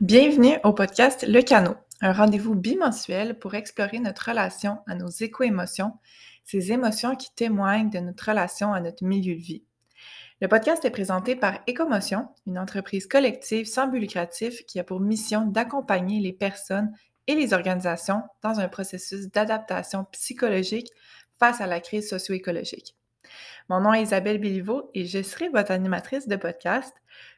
Bienvenue au podcast Le Canot, un rendez-vous bimensuel pour explorer notre relation à nos éco-émotions, ces émotions qui témoignent de notre relation à notre milieu de vie. Le podcast est présenté par Écomotion, une entreprise collective sans but lucratif qui a pour mission d'accompagner les personnes et les organisations dans un processus d'adaptation psychologique face à la crise socio-écologique. Mon nom est Isabelle Béliveau et je serai votre animatrice de podcast.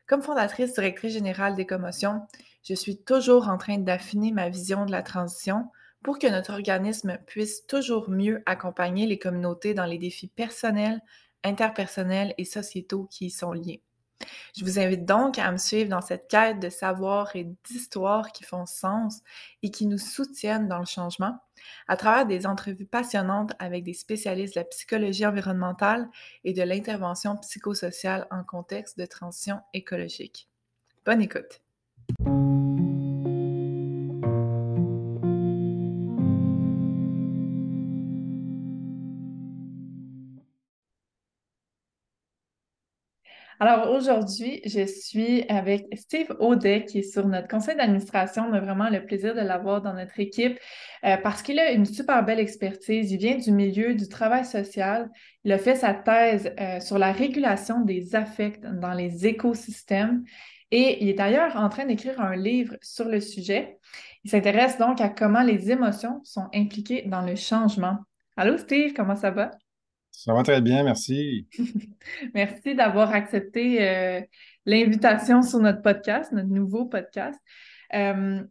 Comme fondatrice directrice générale d'Écomotion, je suis toujours en train d'affiner ma vision de la transition pour que notre organisme puisse toujours mieux accompagner les communautés dans les défis personnels, interpersonnels et sociétaux qui y sont liés. Je vous invite donc à me suivre dans cette quête de savoir et d'histoire qui font sens et qui nous soutiennent dans le changement à travers des entrevues passionnantes avec des spécialistes de la psychologie environnementale et de l'intervention psychosociale en contexte de transition écologique. Bonne écoute! Alors aujourd'hui, je suis avec Steve Audet qui est sur notre conseil d'administration. On a vraiment le plaisir de l'avoir dans notre équipe euh, parce qu'il a une super belle expertise. Il vient du milieu du travail social. Il a fait sa thèse euh, sur la régulation des affects dans les écosystèmes et il est d'ailleurs en train d'écrire un livre sur le sujet. Il s'intéresse donc à comment les émotions sont impliquées dans le changement. Allô Steve, comment ça va? Ça va très bien, merci. merci d'avoir accepté euh, l'invitation sur notre podcast, notre nouveau podcast. Euh,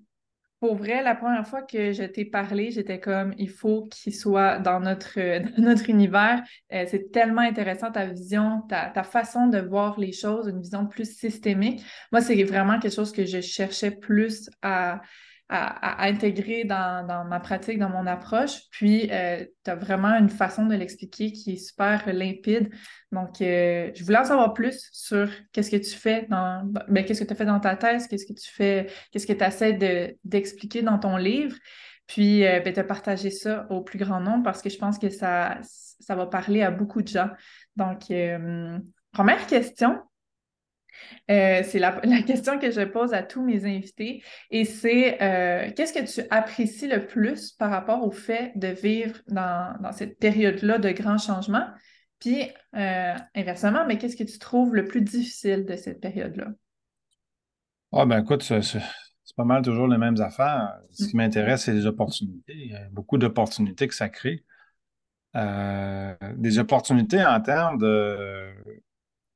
pour vrai, la première fois que je t'ai parlé, j'étais comme, il faut qu'il soit dans notre, dans notre univers. Euh, c'est tellement intéressant ta vision, ta, ta, façon de voir les choses, une vision plus systémique. Moi, c'est vraiment quelque chose que je cherchais plus à, à, intégrer dans, ma pratique, dans mon approche. Puis, euh, tu as vraiment une façon de l'expliquer qui est super limpide. Donc, euh, je voulais en savoir plus sur qu'est-ce que tu fais dans, ben, qu'est-ce que tu as fait dans ta thèse, qu'est-ce que tu fais, qu'est-ce que tu essaies d'expliquer dans ton livre. Puis, euh, ben, te partager ça au plus grand nombre parce que je pense que ça, ça va parler à beaucoup de gens. Donc, première question, euh, c'est la, question que je pose à tous mes invités et c'est euh, qu'est-ce que tu apprécies le plus par rapport au fait de vivre dans, cette période-là de grands changements? Puis, euh, inversement, mais qu'est-ce que tu trouves le plus difficile de cette période-là? Ah, ben écoute, c'est pas mal toujours les mêmes affaires. Ce qui m'intéresse, c'est les opportunités. Il y a beaucoup d'opportunités que ça crée. des opportunités en termes de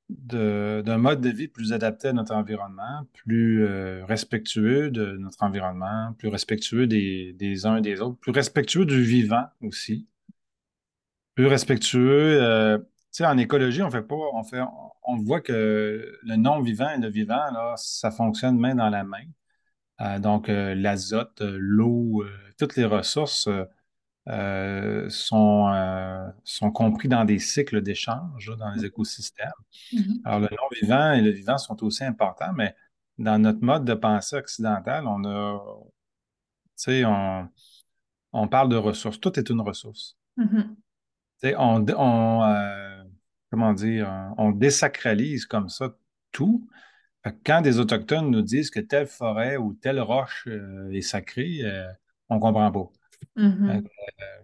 d'un mode de vie plus adapté à notre environnement, plus euh, respectueux de notre environnement, plus respectueux des, des, uns et des autres, plus respectueux du vivant aussi, plus respectueux. Euh, tu sais, en écologie, on fait pas, on fait, on voit que le non-vivant et le vivant, là, ça fonctionne main dans la main. Euh, donc, l'azote, l'eau, toutes les ressources euh, sont, euh, sont compris dans des cycles d'échange dans les écosystèmes. Mm-hmm. Alors, le non-vivant et le vivant sont aussi importants, mais dans notre mode de pensée occidental, on a, tu sais, on, on, parle de ressources. Tout est une ressource. Mm-hmm. Tu sais, on, on euh, comment dire, on désacralise comme ça tout. Quand des Autochtones nous disent que telle forêt ou telle roche est sacrée, on ne comprend pas. Euh,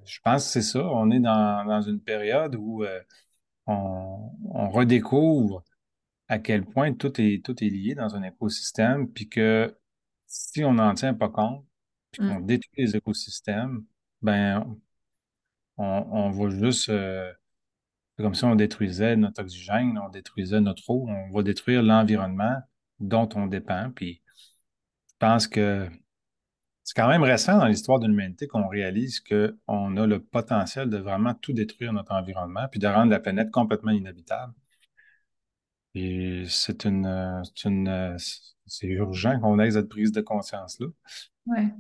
je pense que c'est ça. On est dans, une période où euh, on, redécouvre à quel point tout est, tout est lié dans un écosystème, puis que si on n'en tient pas compte, puis qu'on mm. détruit les écosystèmes, ben on, va juste euh, comme si on détruisait notre oxygène, on détruisait notre eau, on va détruire l'environnement dont on dépend. Puis je pense que c'est quand même récent dans l'histoire de l'humanité qu'on réalise qu'on a le potentiel de vraiment tout détruire notre environnement puis de rendre la planète complètement inhabitable. Et c'est une, une c'est urgent qu'on ait cette prise de conscience-là. Ouais.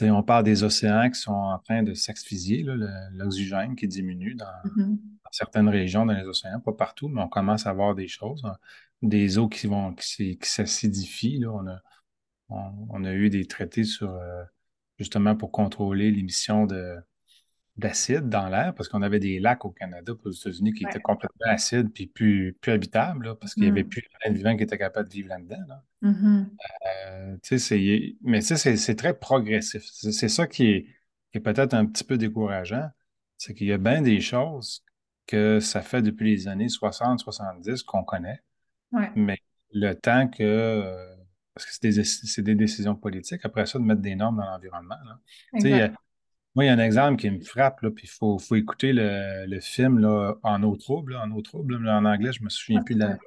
Euh, on parle des océans qui sont en train de s'asphyxier, l'oxygène qui diminue mm-hmm. dans, certaines régions dans les océans, pas partout, mais on commence à voir des choses, hein. des eaux qui vont qui, qui s'acidifient. On a, on, a eu des traités sur euh, justement pour contrôler l'émission de, d'acide dans l'air, parce qu'on avait des lacs au Canada, aux États-Unis, qui étaient complètement acides puis plus, plus habitables, parce qu'il n'y avait mm. plus de vivant qui était capable de vivre là-dedans. Mm-hmm. Euh, mais c'est très progressif. C'est ça qui est, qui est peut-être un petit peu décourageant, c'est qu'il y a bien des choses que ça fait depuis les années 60-70 qu'on connaît, mais le temps que euh, parce que c'est des, décisions politiques, après ça, de mettre des normes dans l'environnement. Moi, il y a un exemple qui me frappe, puis il faut, écouter le, film là, En eau trouble, en eau trouble, en anglais, je me souviens plus de la.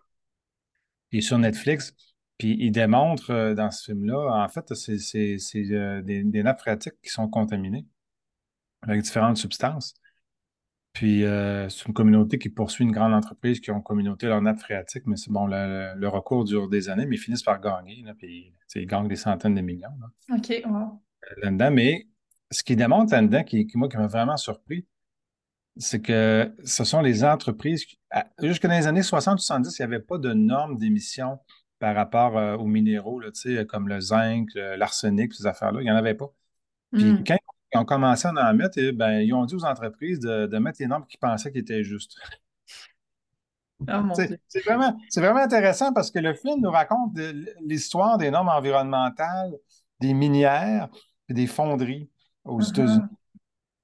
Il est sur Netflix, puis il démontre euh, dans ce film-là, en fait, c'est euh, des, nappes phréatiques qui sont contaminées avec différentes substances. Puis euh, c'est une communauté qui poursuit une grande entreprise qui ont communauté leur nappe phréatique, mais c'est bon, le, recours dure des années, mais ils finissent par gagner, puis ils gagnent des centaines de millions. OK, wow. Là-dedans, mais ce qui démontre là-dedans, qui, moi, qui m'a vraiment surpris, c'est que ce sont les entreprises. Jusque dans les années 60-70, il n'y avait pas de normes d'émission par rapport euh, aux minéraux, là, comme le zinc, l'arsenic, ces affaires-là. Il n'y en avait pas. Puis hmm. quand ils ont commencé à en mettre, eh ben, ils ont dit aux entreprises de, mettre les normes qu'ils pensaient qui étaient justes. Oh, c'est vraiment, vraiment, intéressant parce que le film nous raconte l'histoire des normes environnementales, des minières et des fonderies aux uh-huh. États-Unis.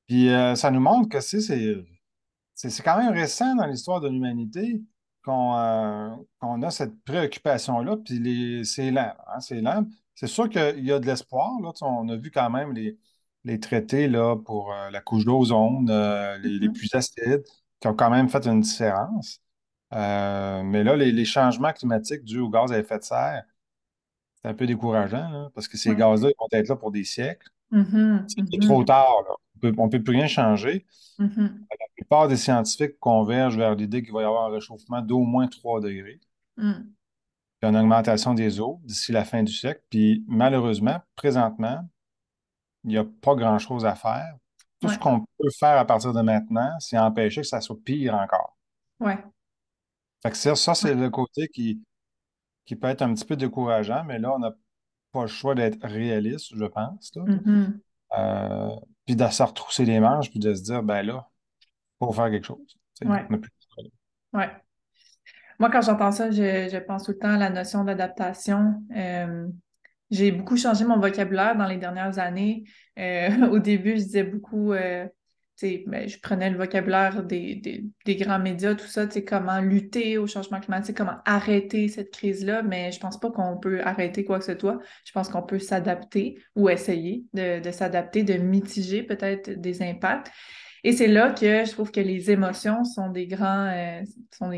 Puis euh, ça nous montre que c'est quand même récent dans l'histoire de l'humanité qu'on euh, a cette préoccupation-là, puis c'est lent. Hein, c'est lent. C'est sûr qu'il y a de l'espoir. On a vu quand même les, les traités là, pour euh, la couche d'ozone, les, les, mm-hmm. plus acides, qui ont quand même fait une différence. mais là, les, changements climatiques dus au gaz à effet de serre, c'est un peu décourageant, parce que ces gaz-là, vont être là pour des siècles. Mm-hmm, c'est mm-hmm. trop tard. On ne peut plus rien changer. La plupart des scientifiques convergent vers l'idée qu'il va y avoir un réchauffement d'au moins 3 degrés. Mm. Puis une augmentation des eaux d'ici la fin du siècle. Puis malheureusement, présentement, il n'y a pas grand-chose à faire. Tout ce qu'on peut faire à partir de maintenant, c'est empêcher que ça soit pire encore. Ouais. ça, c'est le côté qui, qui peut être un petit peu décourageant, mais là, on a pas le choix d'être réaliste, je pense. Mm-hmm. Euh, puis de se retrousser les manches, puis de se dire, ben là, il faut faire quelque chose. Ouais. ouais. Moi, quand j'entends ça, je, pense tout le temps à la notion d'adaptation. Euh, j'ai beaucoup changé mon vocabulaire dans les dernières années. Euh, au début, je disais beaucoup ben, je prenais le vocabulaire des, grands médias, tout ça, comment lutter au changement climatique, comment arrêter cette crise-là, mais je pense pas qu'on peut arrêter quoi que ce soit. Je pense qu'on peut s'adapter ou essayer de, s'adapter, de mitiger peut-être des impacts. Et c'est là que je trouve que les émotions sont des grands, euh, sont,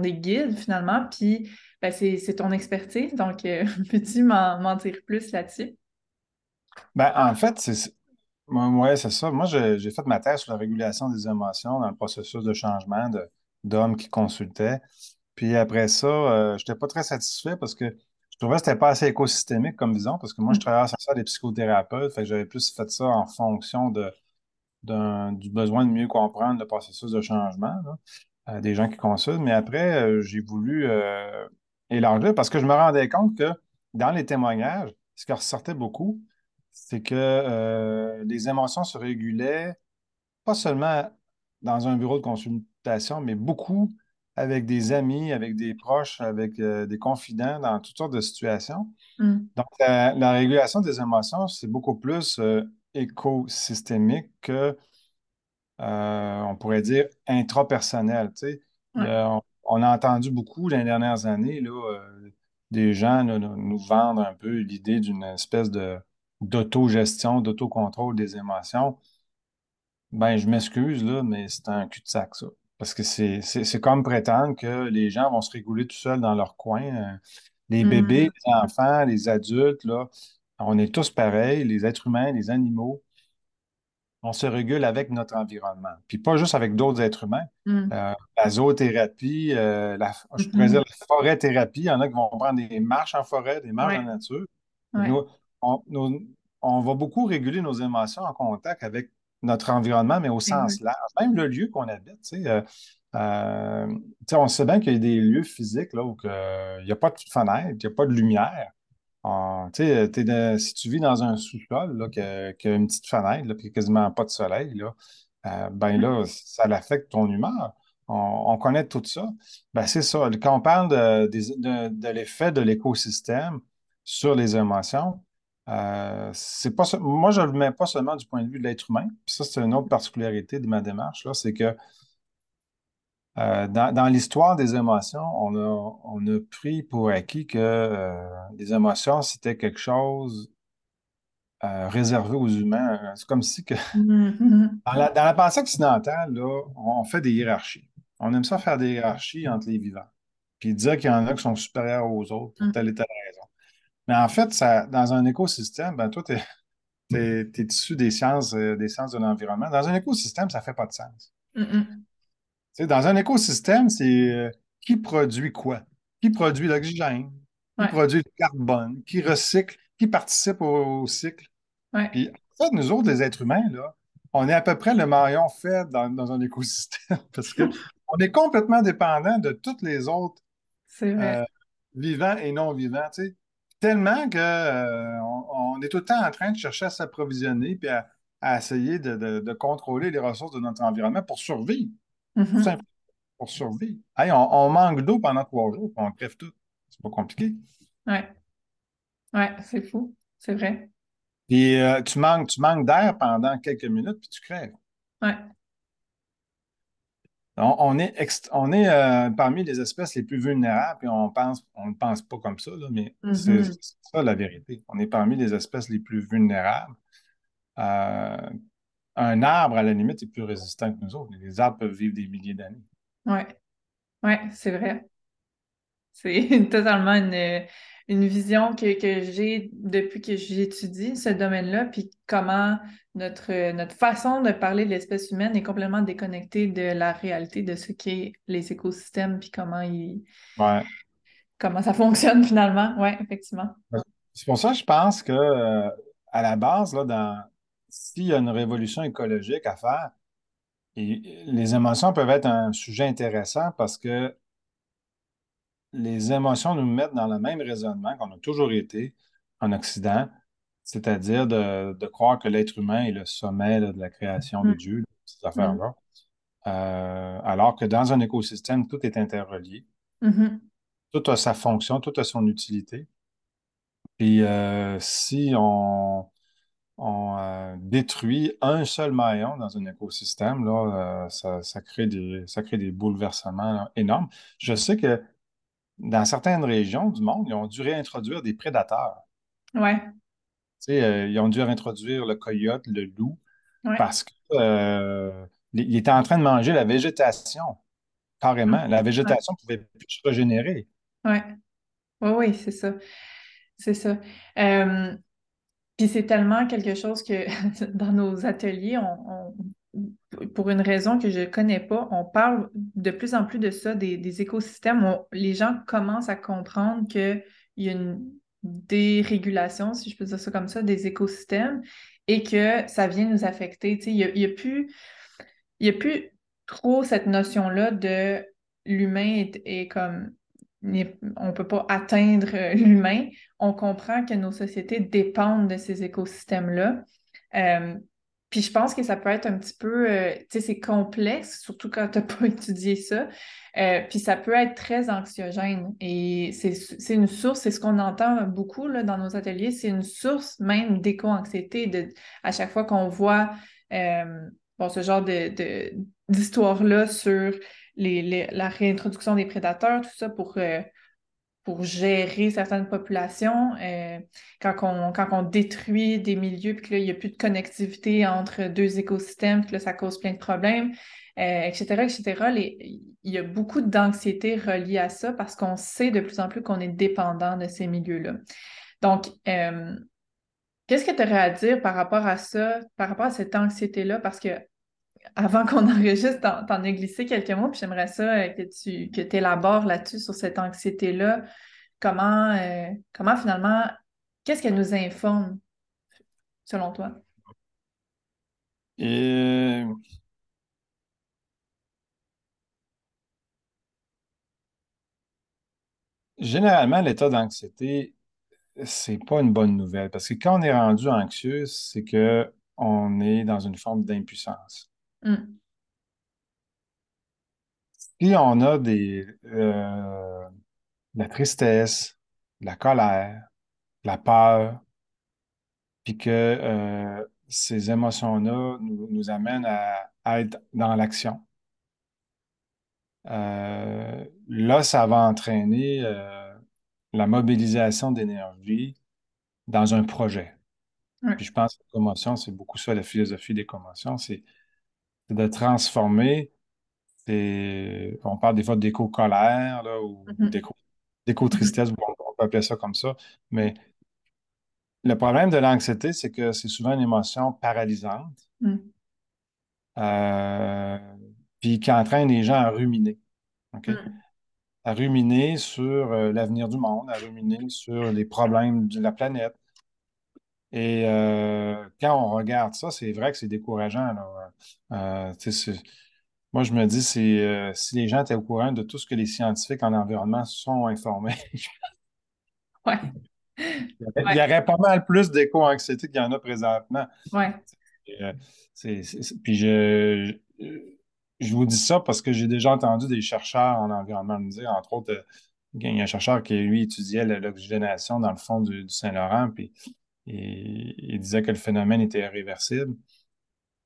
des, guides finalement, puis ben, c'est ton expertise, donc euh, peux-tu m'en dire plus là-dessus? Ben, en fait, c'est c'est ça. Moi, j'ai fait ma thèse sur la régulation des émotions dans le processus de changement d'hommes qui consultaient. Puis après ça, euh, je n'étais pas très satisfait parce que je trouvais que ce n'était pas assez écosystémique comme vision, parce que moi, je mm. travaille sur ça des psychothérapeutes, fait que j'avais plus fait ça en fonction de, du besoin de mieux comprendre le processus de changement euh, des gens qui consultent. Mais après, euh, j'ai voulu élargir parce que je me rendais compte que dans les témoignages, ce qui ressortait beaucoup, c'est que euh, les émotions se régulaient pas seulement dans un bureau de consultation, mais beaucoup avec des amis, avec des proches, avec euh, des confidents dans toutes sortes de situations. Mm. Donc, la, régulation des émotions, c'est beaucoup plus euh, écosystémique que, on pourrait dire, intrapersonnel. on, a entendu beaucoup dans les dernières années là, des gens nous vendre un peu l'idée d'une espèce de d'autogestion, d'autocontrôle des émotions, ben je m'excuse, là, mais c'est un cul-de-sac, ça. Parce que c'est comme prétendre que les gens vont se réguler tout seuls dans leur coin. Euh, les bébés, mm. les enfants, les adultes, là, on est tous pareils, les êtres humains, les animaux. On se régule avec notre environnement. Puis pas juste avec d'autres êtres humains. Mm. Euh, la zoothérapie, euh, la, je pourrais dire la forêt-thérapie, il y en a qui vont prendre des marches en forêt, des marches en nature on, va beaucoup réguler nos émotions en contact avec notre environnement, mais au sens large, même le lieu qu'on habite. Euh, on sait bien qu'il y a des lieux physiques là, où il n'y a pas de fenêtre, il n'y a pas de lumière. Ah, si tu vis dans un sous-sol qui a, une petite fenêtre, puis quasiment pas de soleil, là, euh, ben là, ça affecte ton humeur. On, on connaît tout ça. Ben, c'est ça. Quand on parle de, de- de l'effet de l'écosystème sur les émotions, euh, c'est pas, moi, je ne le mets pas seulement du point de vue de l'être humain. Puis ça, c'est une autre particularité de ma démarche, là, c'est que euh, dans, dans l'histoire des émotions, on a, on a pris pour acquis que euh, les émotions, c'était quelque chose euh, réservé aux humains. C'est comme si que Mhm. Dans la, dans la pensée occidentale, là, on fait des hiérarchies. On aime ça faire des hiérarchies entre les vivants. Puis dire qu'il y en a qui sont supérieurs aux autres pour telle et telle raison. Mais en fait, ça, dans un écosystème, ben, toi, tu es, issu des sciences, des sciences de l'environnement. Dans un écosystème, ça ne fait pas de sens. Mhm. Tu sais, dans un écosystème, c'est euh, qui produit quoi? Qui produit l'oxygène? Qui Ouais, produit le carbone? Qui recycle? Qui participe au, au cycle? ouais, Puis, en fait, nous autres, les êtres humains, là, on est à peu près le maillon faible dans, dans un écosystème parce que on est complètement dépendant de tous les autres vrai. euh, vivants et non vivants, tu sais. Tellement que, euh, on, on est tout le temps en train de chercher à s'approvisionner puis à, à essayer de, de- de contrôler les ressources de notre environnement pour survivre, Mhm. simplement pour survivre. Hey, on, on manque d'eau pendant trois jours, puis on crève tout. C'est pas compliqué. Ouais, ouais, c'est fou. C'est vrai. Puis euh, tu manques, tu manques d'air pendant quelques minutes, puis tu crèves. Ouais. On, on est, ext- on est euh, parmi les espèces les plus vulnérables, puis on pense, on ne pense pas comme ça, là, mais c'est Mhm. c'est ça la vérité. On est parmi les espèces les plus vulnérables. Euh, un arbre, à la limite, est plus résistant que nous autres. Les arbres peuvent vivre des milliers d'années. Ouais, ouais, c'est vrai. C'est totalement une, une vision que, que j'ai depuis que j'étudie ce domaine-là, puis comment notre, notre façon de parler de l'espèce humaine est complètement déconnectée de la réalité de ce qu'est les écosystèmes, puis comment ils, Ouais. comment ça fonctionne finalement. Ouais, effectivement. C'est pour ça que je pense que, euh, à la base, là, dans, s'il y a une révolution écologique à faire, et- les émotions peuvent être un sujet intéressant parce que les émotions nous mettent dans le même raisonnement qu'on a toujours été en Occident, c'est-à-dire de, de croire que l'être humain est le sommet là, de la création de Mm, Dieu, ces mm, affaires-là. Euh, alors que dans un écosystème, tout est interrelié, mhm. tout a sa fonction, tout a son utilité. Puis euh, si on, on euh, détruit un seul maillon dans un écosystème, là, euh, ça, ça crée des, ça crée des bouleversements là, énormes. Je sais que dans certaines régions du monde, ils ont dû réintroduire des prédateurs. Ouais, sais, euh, ils ont dû réintroduire le coyote, le loup, ouais. parce que, ils étaient en train de manger la végétation, carrément. La Ouais, végétation ne pouvait plus se régénérer. ouais. Oui, oui, c'est ça. C'est ça. Euh, Puis c'est tellement quelque chose que dans nos ateliers, on, pour une raison que je ne connais pas, on parle de plus en plus de ça, des, écosystèmes. Les gens commencent à comprendre qu'il y a une dérégulation, si je peux dire ça comme ça, des écosystèmes et que ça vient nous affecter. Il n'y a, y a plus, a plus trop cette notion-là de l'humain est, comme on ne peut pas atteindre euh, l'humain. On comprend que nos sociétés dépendent de ces écosystèmes-là. Euh, puis je pense que ça peut être un petit peu, euh, tu sais, c'est complexe, surtout quand tu n'as pas étudié ça. Puis ça peut être très anxiogène. Et c'est une source, c'est ce qu'on entend beaucoup dans nos ateliers, c'est une source même d'éco-anxiété. À chaque fois qu'on voit bon, ce genre d'histoire-là sur la réintroduction des prédateurs, tout ça pour, euh, gérer certaines populations. euh, quand on, détruit des milieux, puis que là, il n'y a plus de connectivité entre deux écosystèmes, puis que ça cause plein de problèmes, euh, etc., etc. Les- il y a beaucoup d'anxiété reliée à ça parce qu'on sait de plus en plus qu'on est dépendant de ces milieux-là. Donc, euh, qu'est-ce que tu aurais à dire par rapport à ça, par rapport à cette anxiété-là? Parce que avant qu'on enregistre, t'en, t'en as glissé quelques mots, puis j'aimerais ça euh, que tu que élabores là-dessus sur cette anxiété-là. Comment, euh, comment finalement, qu'est-ce qu'elle nous informe, selon toi? Et généralement, l'état d'anxiété, c'est pas une bonne nouvelle parce que quand on est rendu anxieux, c'est que on est dans une forme d'impuissance. Mm. Si on a des, euh, la tristesse, la colère, la peur, puis que euh, ces émotions-là nous, nous amènent à, à être dans l'action, euh, là, ça va entraîner la mobilisation d'énergie dans un projet. Puis je pense que la commotion, c'est beaucoup ça, la philosophie des commotions, c'est c'est de transformer, on parle des fois d'éco-colère, ou Mhm. Mhm. d'éco-tristesse, on on peut appeler ça comme ça, mais le problème de l'anxiété, c'est que c'est souvent une émotion paralysante, Mm. euh, puis qui entraîne les gens à ruminer. Mm. À ruminer sur euh, l'avenir du monde, à ruminer sur les problèmes de la planète. Et euh, quand on regarde ça, c'est vrai que c'est décourageant. là. Euh, moi, je me dis, c'est, euh, si les gens étaient au courant de tout ce que les scientifiques en environnement sont informés, Ouais. il y aurait, il y Ouais. aurait pas mal plus d'éco-anxiété qu'il y en a présentement. Ouais. Et, c'est- c'est- c'est- puis je, je, vous dis ça parce que j'ai déjà entendu des chercheurs en environnement me dire, entre autres, il y a un chercheur qui, lui, étudiait l'oxygénation dans le fond du, du Saint-Laurent, puis il, il disait que le phénomène était irréversible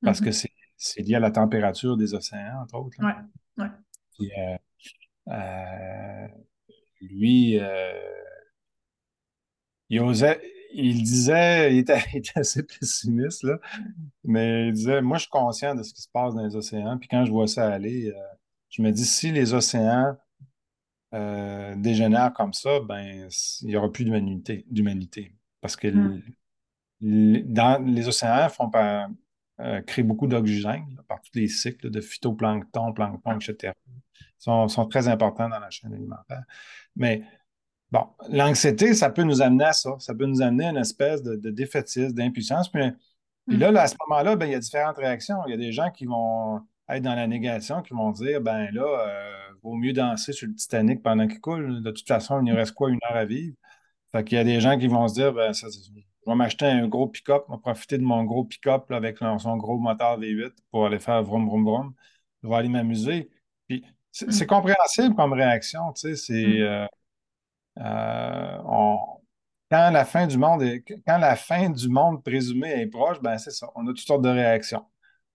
parce que Mhm. c'est c'est lié à la température des océans, entre autres. là. Ouais. Ouais. Puis, euh, euh, lui, euh, il osait, il disait, il était, il était assez pessimiste, là, mais il disait, moi, je suis conscient de ce qui se passe dans les océans, puis quand je vois ça aller, je me dis, si les océans dégénèrent comme ça, ben, il n'y aura plus d'humanité. Parce que Mm. dans, les océans font par, euh, créent beaucoup d'oxygène par tous les cycles de phytoplancton, plancton, etc. sont, sont très importants dans la chaîne alimentaire. Mais bon, l'anxiété, ça peut nous amener à ça. Ça peut nous amener à une espèce de, de défaitisme, d'impuissance. Puis, puis là, là, à ce moment-là, ben, il y a différentes réactions. Il y a des gens qui vont être dans la négation, qui vont dire, ben là, euh, vaut mieux danser sur le Titanic pendant qu'il coule. De toute façon, il nous reste quoi, une heure à vivre? Fait qu'il y a des gens qui vont se dire, ben, ça, je vais m'acheter un gros pick-up, je vais profiter de mon gros pick-up avec son gros moteur V8 pour aller faire vroom, vroom, vroom. Je vais aller m'amuser. Puis c'est c'est Mm. compréhensible comme réaction, tu sais, c'est... Mm. euh, euh, on- quand la fin du monde est- quand la fin du monde présumé est proche, ben c'est ça. On a toutes sortes de réactions.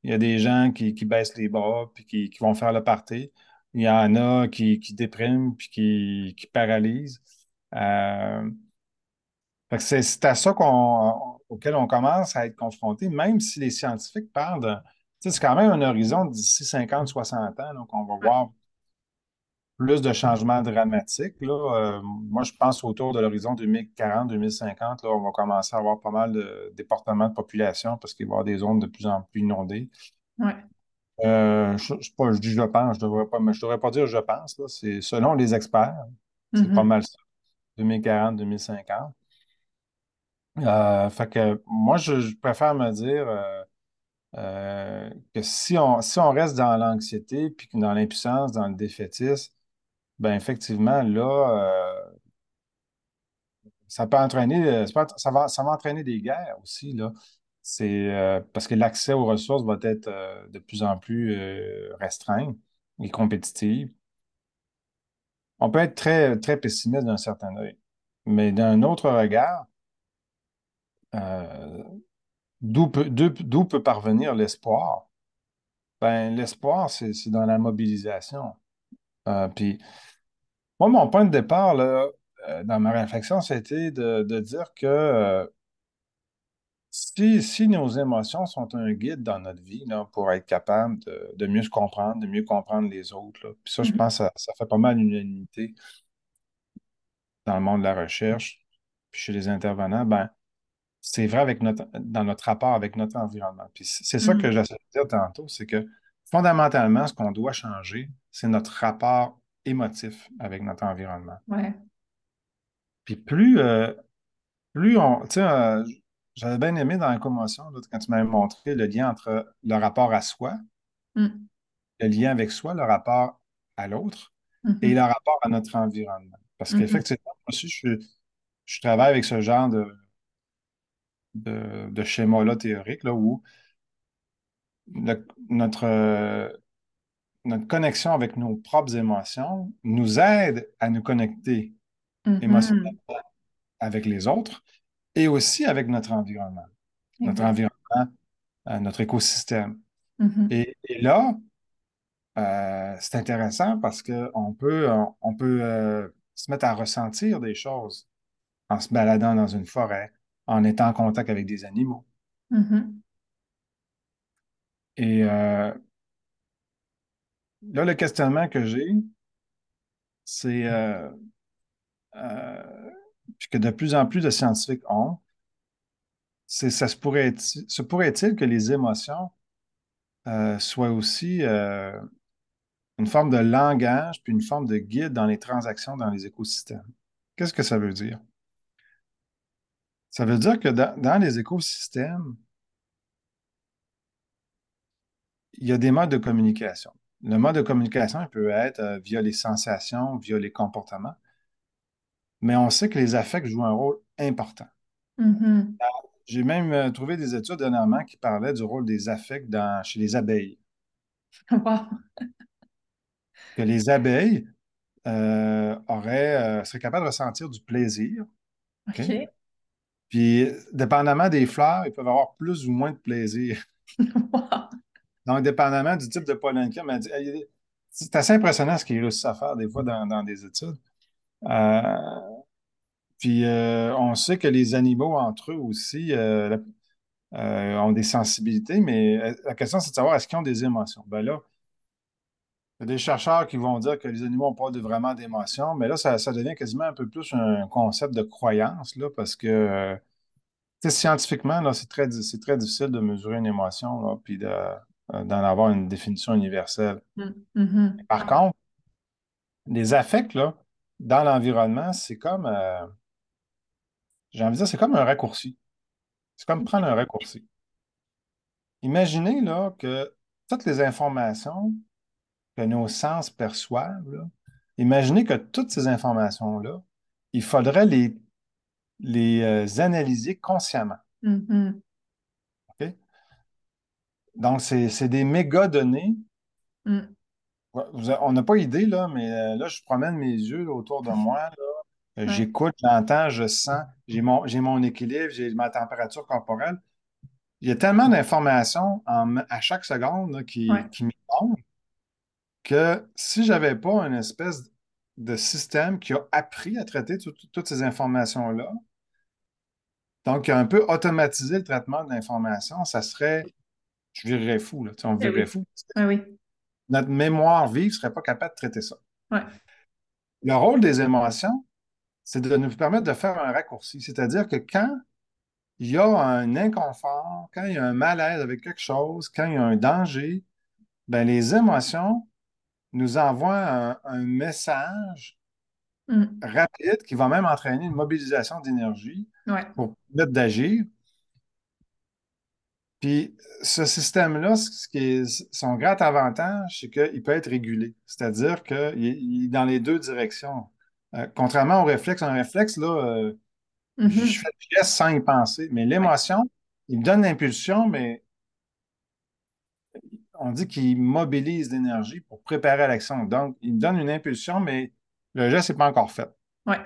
Il y a des gens qui, qui baissent les bras puis qui, qui vont faire le party. Il y en a qui, qui dépriment puis qui, qui paralysent. Euh, c'est à ça auquel on commence à être confronté, même si les scientifiques parlent de. C'est quand même un horizon d'ici 50, 60 ans, donc on va voir plus de changements dramatiques. Là. Euh, moi, je pense autour de l'horizon 2040-2050, là, on va commencer à avoir pas mal de départements de population parce qu'il va y avoir des zones de plus en plus inondées. Ouais. Euh, je, je, je dis je pense, je devrais pas, mais je devrais pas dire je pense. C'est selon les experts, c'est pas Mhm. mal ça. 2040-2050. Euh, fait que moi, je, préfère me dire euh, euh, que si on, si on reste dans l'anxiété, puis dans l'impuissance, dans le défaitisme, ben effectivement, là, ça peut entraîner, va, ça va entraîner des guerres aussi, là. C'est parce que l'accès aux ressources va être de plus en plus restreint et compétitif. On peut être très, très pessimiste d'un certain œil, mais d'un autre regard, euh, d'où peut, parvenir l'espoir? Ben, l'espoir, c'est dans la mobilisation. Euh, puis, moi, mon point de départ, là, euh, dans ma réflexion, c'était de, de dire que si, si nos émotions sont un guide dans notre vie là, pour être capable de, de mieux se comprendre, de mieux comprendre les autres, là, puis ça, je Mhm. pense que ça, ça fait pas mal l'unanimité dans le monde de la recherche, puis chez les intervenants, ben, c'est vrai avec notre, dans notre rapport avec notre environnement. Puis c'est ça que Mhm. j'essaie de dire tantôt, c'est que fondamentalement, ce qu'on doit changer, c'est notre rapport émotif avec notre environnement. Ouais. Puis plus, euh, plus on, tu sais, euh, j'avais bien aimé dans la commotion, là, quand tu m'avais montré le lien entre le rapport à soi, Mm. le lien avec soi, le rapport à l'autre et Mhm. le rapport à notre environnement. Parce Mhm. qu'effectivement, moi aussi, je, je travaille avec ce genre de, de, de schéma-là théorique, là, où le- notre, euh, notre connexion avec nos propres émotions nous aide à nous connecter émotionnellement Mhm. avec les autres et aussi avec notre environnement, notre environnement, euh, notre écosystème. Mhm. Et, et là, euh, c'est intéressant parce qu'on peut, on, on peut euh, se mettre à ressentir des choses en se baladant dans une forêt, en étant en contact avec des animaux. Mhm. Et euh, là, le questionnement que j'ai, c'est euh, euh, que de plus en plus de scientifiques ont, c'est ça se pourrait être, se pourrait-il que les émotions soient aussi une forme de langage puis une forme de guide dans les transactions dans les écosystèmes? Qu'est-ce que ça veut dire? Ça veut dire que dans, dans les écosystèmes, il y a des modes de communication. Le mode de communication il peut être euh, via les sensations, via les comportements, mais on sait que les affects jouent un rôle important. Mhm. J'ai même euh, trouvé des études dernièrement qui parlaient du rôle des affects dans- chez les abeilles. Wow. Que les abeilles euh, auraient, euh, seraient capables de ressentir du plaisir. OK? OK. Puis, dépendamment des fleurs, ils peuvent avoir plus ou moins de plaisir. Wow. Donc, dépendamment du type de pollen qu'il y c'est assez impressionnant ce qu'ils réussissent à faire des fois dans, dans des études. Euh, puis, euh, on sait que les animaux entre eux aussi euh, ont des sensibilités, mais la question, c'est de savoir est-ce qu'ils ont des émotions? Ben là, il y a des chercheurs qui vont dire que les animaux n'ont pas de- vraiment d'émotions, mais là, ça, ça devient quasiment un peu plus un concept de croyance, là, parce que euh, scientifiquement, là, c'est très, c'est très difficile de mesurer une émotion, là, puis de- euh, d'en avoir une définition universelle. Mhm. Mhm. Par contre, les affects, là, dans l'environnement, c'est comme, euh, j'ai envie de dire, c'est comme un raccourci. C'est comme prendre un raccourci. Imaginez, là, que toutes les informations que nos sens perçoivent, là, imaginez que toutes ces informations-là, il faudrait les, les euh, analyser consciemment. Mhm. OK? Donc, c'est des méga données. A- on n'a pas idée, là, mais euh, là, je promène mes yeux là, autour de moi. là. Euh. J'écoute, j'entends, je sens, j'ai mon, mon équilibre, j'ai ma température corporelle. Il y a tellement d'informations à chaque seconde là, qui, Ouais. qui m'y que si j'avais pas une espèce de système qui a appris à traiter tout- tout- toutes ces informations-là, donc qui a un peu automatisé le traitement de l'information, ça serait, je virerais fou, là, tu sais, on Eh virerait oui. fou. Oui. Notre mémoire vive ne serait pas capable de traiter ça. Ouais. Le rôle des émotions, c'est de nous permettre de faire un raccourci, c'est-à-dire que quand il y a un inconfort, quand il y a un malaise avec quelque chose, quand il y a un danger, ben, les émotions nous envoient un, un message Mhm. rapide qui va même entraîner une mobilisation d'énergie Ouais. pour permettre d'agir. Puis ce système-là, ce qui est son grand avantage, c'est qu'il peut être régulé. C'est-à-dire qu'il est, dans les deux directions. Euh, contrairement au réflexe, un réflexe, là, euh, je Mhm. fais le geste sans y penser. Mais l'émotion, il me donne l'impulsion, mais on dit qu'il mobilise l'énergie pour préparer l'action. Donc, il me donne une impulsion, mais le geste n'est pas encore fait. Ouais.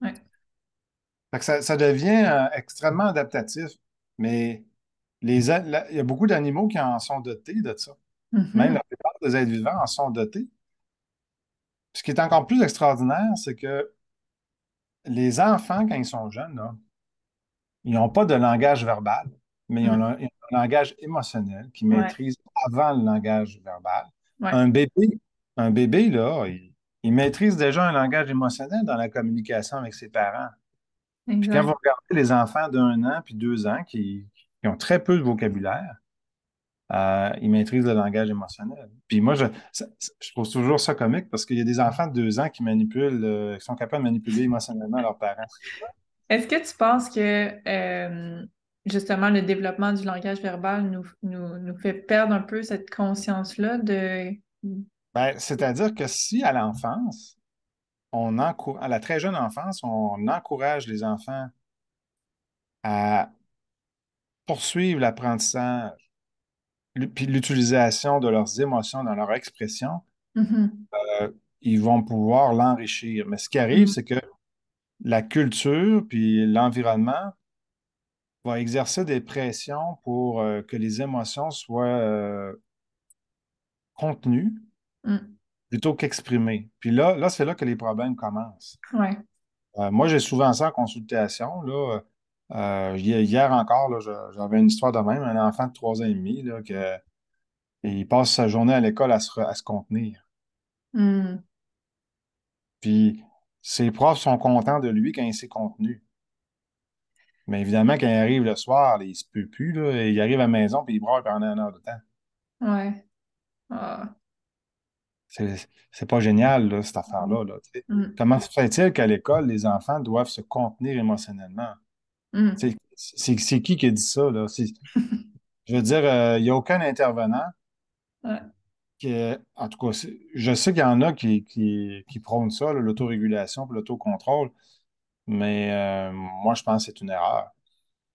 Ouais. Ça, ça devient euh, extrêmement adaptatif. Mais les, la- il y a beaucoup d'animaux qui en sont dotés de ça. Même Mhm. la plupart des êtres vivants en sont dotés. Ce qui est encore plus extraordinaire, c'est que les enfants, quand ils sont jeunes, là, ils n'ont pas de langage verbal, mais ils ont, Mhm. un, ils ont langage émotionnel qu'ils Ouais. maîtrisent avant le langage verbal. Ouais. Un bébé, un bébé, là, il, il maîtrise déjà un langage émotionnel dans la communication avec ses parents. Puis quand vous regardez les enfants d'un an puis deux ans qui, qui ont très peu de vocabulaire, euh, ils maîtrisent le langage émotionnel. Puis moi, je, je trouve toujours ça comique parce qu'il y a des enfants de deux ans qui manipulent, euh, qui sont capables de manipuler émotionnellement leurs parents. Est-ce que tu penses que euh, justement le développement du langage verbal nous, nous, nous fait perdre un peu cette conscience-là de... Ben, c'est-à-dire que si à l'enfance, on encou- à la très jeune enfance, on encourage les enfants à poursuivre l'apprentissage puis l'utilisation de leurs émotions dans leur expression, Mhm. euh, ils vont pouvoir l'enrichir. Mais ce qui arrive, Mhm. c'est que la culture puis l'environnement vont exercer des pressions pour euh, que les émotions soient euh, contenues Mhm. plutôt qu'exprimées. Puis là, là, c'est là que les problèmes commencent. Ouais. Euh, moi, j'ai souvent ça en consultation. Là. Hi- hier encore, j'avais une histoire de même, un enfant de trois ans et demi, là, que, il passe sa journée à l'école à se, re- à se contenir. Mhm. Puis ses profs sont contents de lui quand il s'est contenu. Mais évidemment, quand il arrive le soir, là, il se peut plus, là, il arrive à la maison puis il braille pendant une heure de temps. Ouais. Ah. C'est pas génial, là, cette affaire-là. là. Mhm. Comment se fait-il qu'à l'école, les enfants doivent se contenir émotionnellement? Sais, C'est qui qui a dit ça, là? Je veux dire, euh, il n'y a aucun intervenant Ouais. qui, en tout cas, je sais qu'il y en a qui, qui, qui prônent ça, l'autorégulation et l'autocontrôle, mais euh, moi, je pense que c'est une erreur.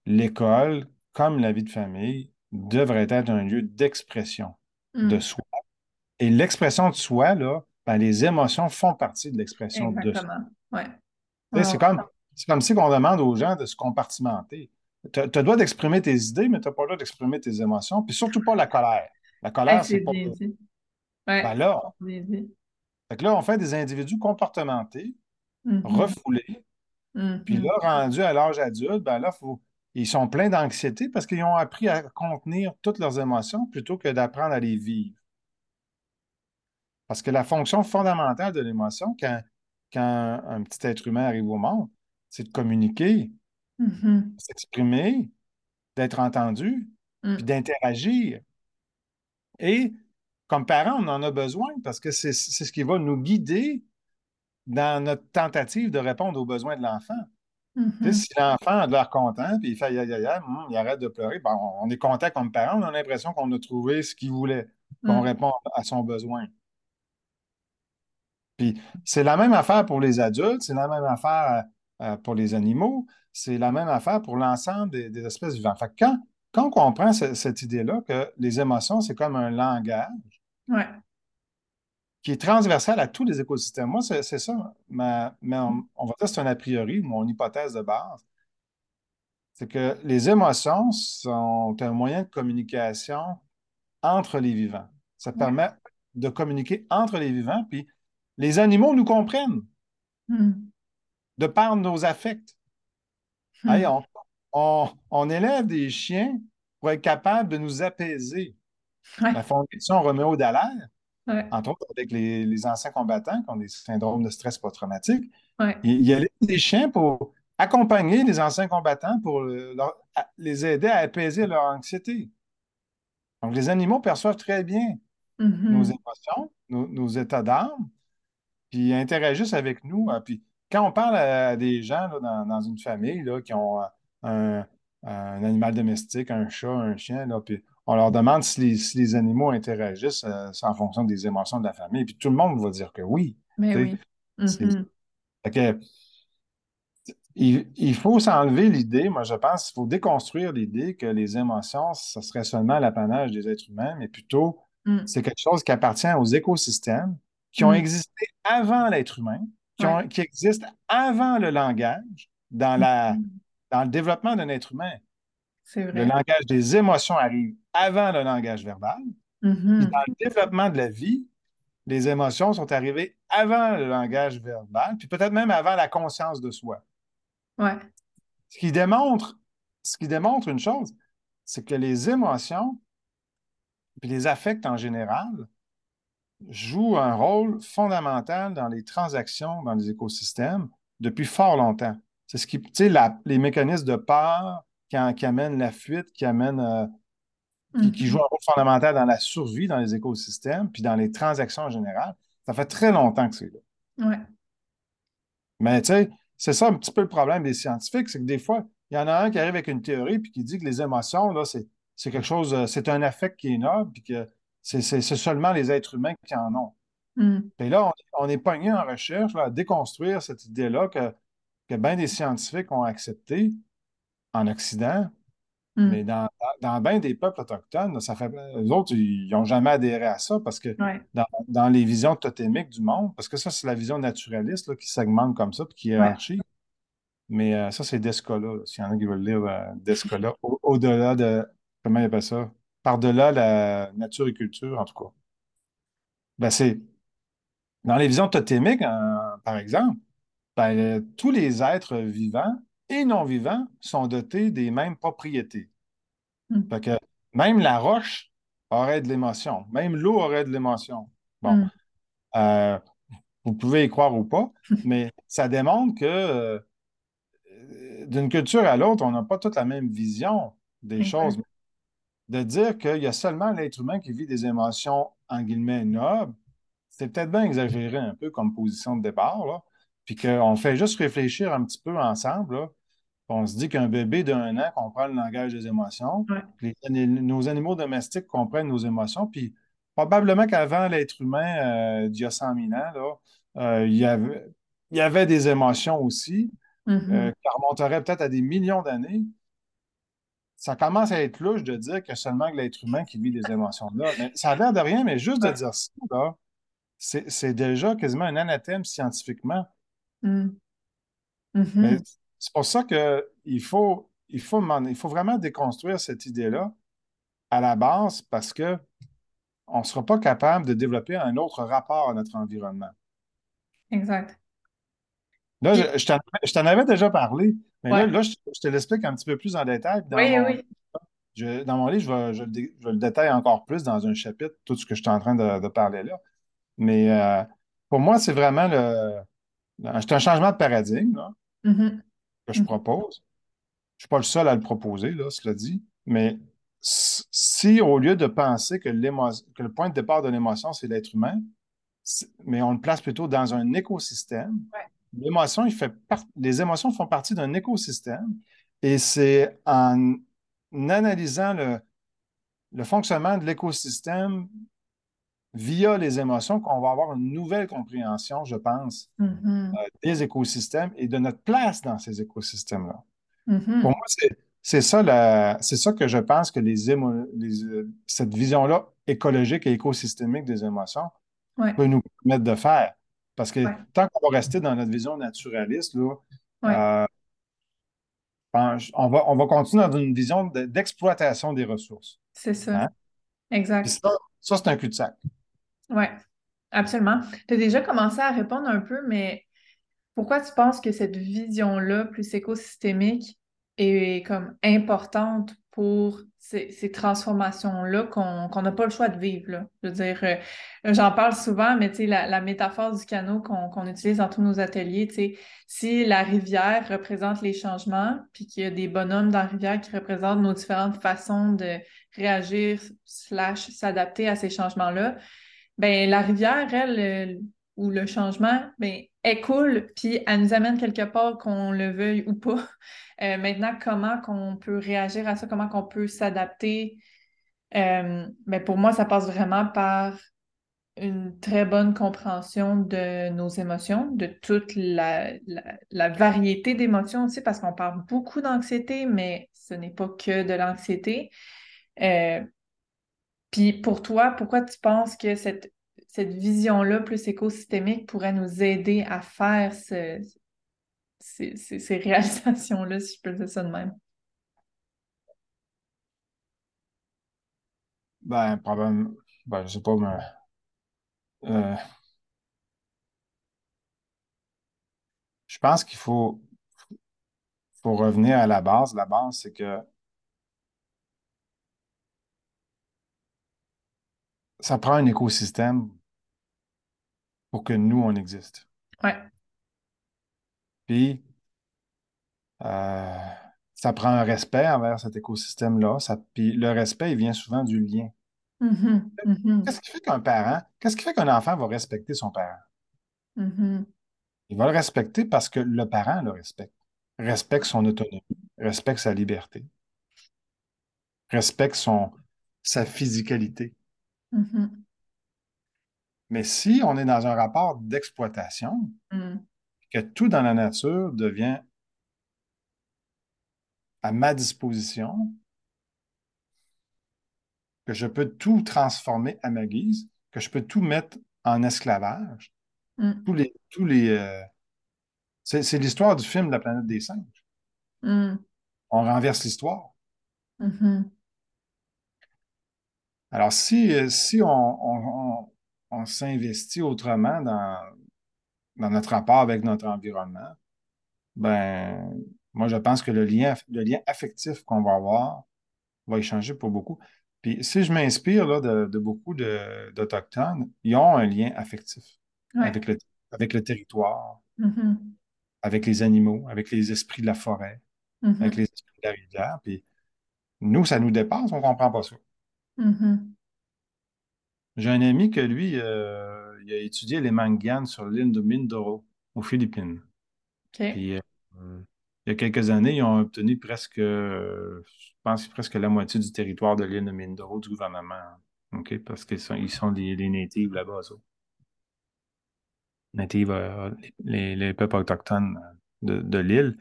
L'école, comme la vie de famille, devrait être un lieu d'expression de Mhm. soi. Et l'expression de soi, là, ben, les émotions font partie de l'expression de soi. Ouais. C'est comme, si on demande aux gens de se compartimenter. Tu as le droit d'exprimer tes idées, mais tu n'as pas le droit d'exprimer tes émotions, puis surtout pas la colère. La colère, c'est c'est pas. bien dit. Ben Ouais. là, Bien dit. fait que là, on fait des individus comportementés, Mhm. refoulés, puis Mhm. là, rendus à l'âge adulte, ben là, faut, ils sont pleins d'anxiété parce qu'ils ont appris à contenir toutes leurs émotions plutôt que d'apprendre à les vivre. Parce que la fonction fondamentale de l'émotion, quand, quand un petit être humain arrive au monde, c'est de communiquer, Mhm. s'exprimer, d'être entendu, puis Mhm. d'interagir. Et comme parents, on en a besoin parce que c'est c'est ce qui va nous guider dans notre tentative de répondre aux besoins de l'enfant. Mhm. si l'enfant a de l'air content, puis il fait aïe, aïe, aïe, hum, il arrête de pleurer, ben, on est content comme parent, on a l'impression qu'on a trouvé ce qu'il voulait, qu'on Mhm. répond à son besoin. Puis c'est la même affaire pour les adultes, c'est la même affaire euh, pour les animaux, c'est la même affaire pour l'ensemble des, des espèces vivantes. Fait que quand, quand on comprend ce- cette idée-là que les émotions, c'est comme un langage Ouais. Qui est transversal à tous les écosystèmes, moi, c'est ça, ma- mais on, on va dire que c'est un a priori, mon hypothèse de base, c'est que les émotions sont un moyen de communication entre les vivants. Ça Ouais. permet de communiquer entre les vivants, puis les animaux nous comprennent Mhm. de par nos affects. On, on- on élève des chiens pour être capable de nous apaiser. Ouais. La fondation Roméo Dallaire, Ouais. entre autres avec les, les anciens combattants qui ont des syndromes de stress post-traumatique, Ouais. il, il élève des chiens pour accompagner les anciens combattants pour leur- les aider à apaiser leur anxiété. Donc, les animaux perçoivent très bien nos Mhm. émotions, nos, nos états d'âme, puis interagissent avec nous. euh, Puis quand on parle à des gens là, dans, dans une famille là, qui ont un, un animal domestique, un chat, un chien, là, puis on leur demande si les, si les animaux interagissent, euh, en fonction des émotions de la famille. Puis tout le monde va dire que oui. Mais oui. Mhm. fait que, il, il faut s'enlever l'idée, moi je pense, il faut déconstruire l'idée que les émotions, ce serait seulement l'apanage des êtres humains, mais plutôt Mhm. c'est quelque chose qui appartient aux écosystèmes qui ont Mhm. existé avant l'être humain, qui, ont- Ouais. qui existent avant le langage, dans la, Mhm. dans le développement d'un être humain. C'est Le vrai. langage des émotions arrive avant le langage verbal. Mhm. dans le développement de la vie, les émotions sont arrivées avant le langage verbal, puis peut-être même avant la conscience de soi. Ouais. Ce qui démontre, ce qui démontre une chose, c'est que les émotions, puis les affects en général, jouent un rôle fondamental dans les transactions dans les écosystèmes depuis fort longtemps. C'est ce qui, tu sais, les mécanismes de peur qui, en- qui amènent la fuite, qui amènent, euh, qui, qui Mhm. jouent un rôle fondamental dans la survie dans les écosystèmes, puis dans les transactions en général. Ça fait très longtemps que c'est là. Ouais. Mais tu sais, c'est ça un petit peu le problème des scientifiques, c'est que des fois, il y en a un qui arrive avec une théorie puis qui dit que les émotions, là, c'est, quelque chose, euh, c'est un affect qui est noble, puis que c'est, seulement les êtres humains qui en ont. Mhm. Puis là, on, on est pogné en recherche là, à déconstruire cette idée-là que, que bien des scientifiques ont accepté en Occident, Mm. Mais dans, dans bien des peuples autochtones, ça fait, eux autres, ils n'ont jamais adhéré à ça parce que Ouais, dans, dans les visions totémiques du monde, parce que ça, c'est la vision naturaliste là, qui segmente comme ça puis qui ouais, hiérarchie. Mais euh, ça, c'est Descola, s'il y en a qui veulent lire euh, Descola, au- au-delà de, comment il appelle ça? Par-delà la nature et culture, en tout cas. Ben, c'est, dans les visions totémiques, par exemple, ben, tous les êtres vivants et non vivants sont dotés des mêmes propriétés. Mm. Fait que même la roche aurait de l'émotion, même l'eau aurait de l'émotion. Bon, Mm. euh, vous pouvez y croire ou pas, mais ça démontre que euh, d'une culture à l'autre, on n'a pas toute la même vision des choses. De dire qu'il y a seulement l'être humain qui vit des émotions, en guillemets, nobles, c'est peut-être bien exagéré un peu comme position de départ, là. Puis qu'on fait juste réfléchir un petit peu ensemble, là. On se dit qu'un bébé d'un an comprend le langage des émotions, Ouais. puis les- nos animaux domestiques comprennent nos émotions, puis probablement qu'avant l'être humain, euh, d'il y a 100 000 ans, là, euh, il y avait, il y avait des émotions aussi, Mhm. euh, qui remonteraient peut-être à des millions d'années. Ça commence à être louche de dire a seulement que l'être humain qui vit des émotions-là. Mais ça a l'air de rien, mais juste de dire ça, c'est déjà quasiment un anathème scientifiquement. Mm. Mhm. c'est pour ça qu'il faut, il faut, il faut vraiment déconstruire cette idée-là à la base parce que on ne sera pas capable de développer un autre rapport à notre environnement. Exact. Là, je, je t'en avais déjà parlé, mais là, Ouais. là, je, je te l'explique un petit peu plus en détail. Dans Oui, mon, oui. je- dans mon livre, je, vais- je le détaille encore plus dans un chapitre, tout ce que je suis en train de, de parler là. Mais euh, pour moi, c'est vraiment le- c'est un changement de paradigme là, Mhm. que je Mhm. propose. Je ne suis pas le seul à le proposer, là, cela dit. Mais si au lieu de penser que, le point de départ de l'émotion, c'est l'être humain, mais on le place plutôt dans un écosystème, Ouais. l'émotion, il fait par- les émotions font partie d'un écosystème et c'est en analysant le, le fonctionnement de l'écosystème via les émotions qu'on va avoir une nouvelle compréhension, je pense, Mhm. des écosystèmes et de notre place dans ces écosystèmes-là. Mhm. Pour moi, c'est ça, la- ça que je pense que les émo- les, euh, cette vision-là écologique et écosystémique des émotions Ouais. peut nous permettre de faire. Parce que Ouais. tant qu'on va rester dans notre vision naturaliste, là, Ouais. euh, ben, on va, on va continuer dans une vision de- d'exploitation des ressources. C'est ça. Hein? Exact. ça, ça, c'est un cul-de-sac. Oui, absolument. Tu as déjà commencé à répondre un peu, mais pourquoi tu penses que cette vision-là, plus écosystémique, est comme importante pour ces, ces transformations-là qu'on n'a pas le choix de vivre? Je veux dire, euh, j'en parle souvent, mais la, la métaphore du canot qu'on qu'on utilise dans tous nos ateliers, tu sais, si la rivière représente les changements, puis qu'il y a des bonhommes dans la rivière qui représentent nos différentes façons de réagir slash s'adapter à ces changements-là, ben la rivière, elle, euh, ou le changement, ben, elle coule, puis elle nous amène quelque part, qu'on le veuille ou pas. Euh, maintenant, comment qu'on peut réagir à ça, comment qu'on peut s'adapter, euh, ben, pour moi, ça passe vraiment par une très bonne compréhension de nos émotions, de toute la, la, variété d'émotions aussi, parce qu'on parle beaucoup d'anxiété, mais ce n'est pas que de l'anxiété. Euh, puis pour toi, pourquoi tu penses que cette, cette vision-là plus écosystémique pourrait nous aider à faire ce- ces, ces- ces réalisations-là, si je peux dire ça de même? Ben, probablement, ben, je sais pas, mais euh, je pense qu'il faut, faut revenir à la base. La base, c'est que ça prend un écosystème pour que nous, on existe. Ouais. Puis, euh, ça prend un respect envers cet écosystème-là. Puis le respect, il vient souvent du lien. Mhm, mhm, Qu'est-ce qui fait qu'un parent, qu'est-ce qui fait qu'un enfant va respecter son parent? mhm, Il va le respecter parce que le parent le respecte. Respecte son autonomie, respecte sa liberté, respecte son, sa physicalité. Mhm, Mais si on est dans un rapport d'exploitation, mhm. que tout dans la nature devient à ma disposition, que je peux tout transformer à ma guise, que je peux tout mettre en esclavage. Mm. Tous les, tous les, euh, c'est, c'est l'histoire du film La planète des singes. Mm. On renverse l'histoire. Mhm. Alors, si, euh, si on, on- on- on s'investit autrement dans, dans notre rapport avec notre environnement, ben, moi, je pense que le lien, le lien affectif qu'on va avoir va y changer pour beaucoup. Puis, si je m'inspire là, de, de beaucoup de- d'Autochtones, ils ont un lien affectif Ouais. avec le, avec le territoire, Mhm. avec les animaux, avec les esprits de la forêt, Mhm. avec les esprits de la rivière. Puis, nous, ça nous dépasse, on ne comprend pas ça. Mhm. J'ai un ami que lui, euh, il a étudié les manguianes sur l'île de Mindoro, aux Philippines. OK. Puis, euh, il y a quelques années, ils ont obtenu presque, euh, je pense, presque la moitié du territoire de l'île de Mindoro du gouvernement. OK? Parce qu'ils sont, ils sont des, des natives là-bas. Natives, euh, les, les peuples autochtones de, de l'île.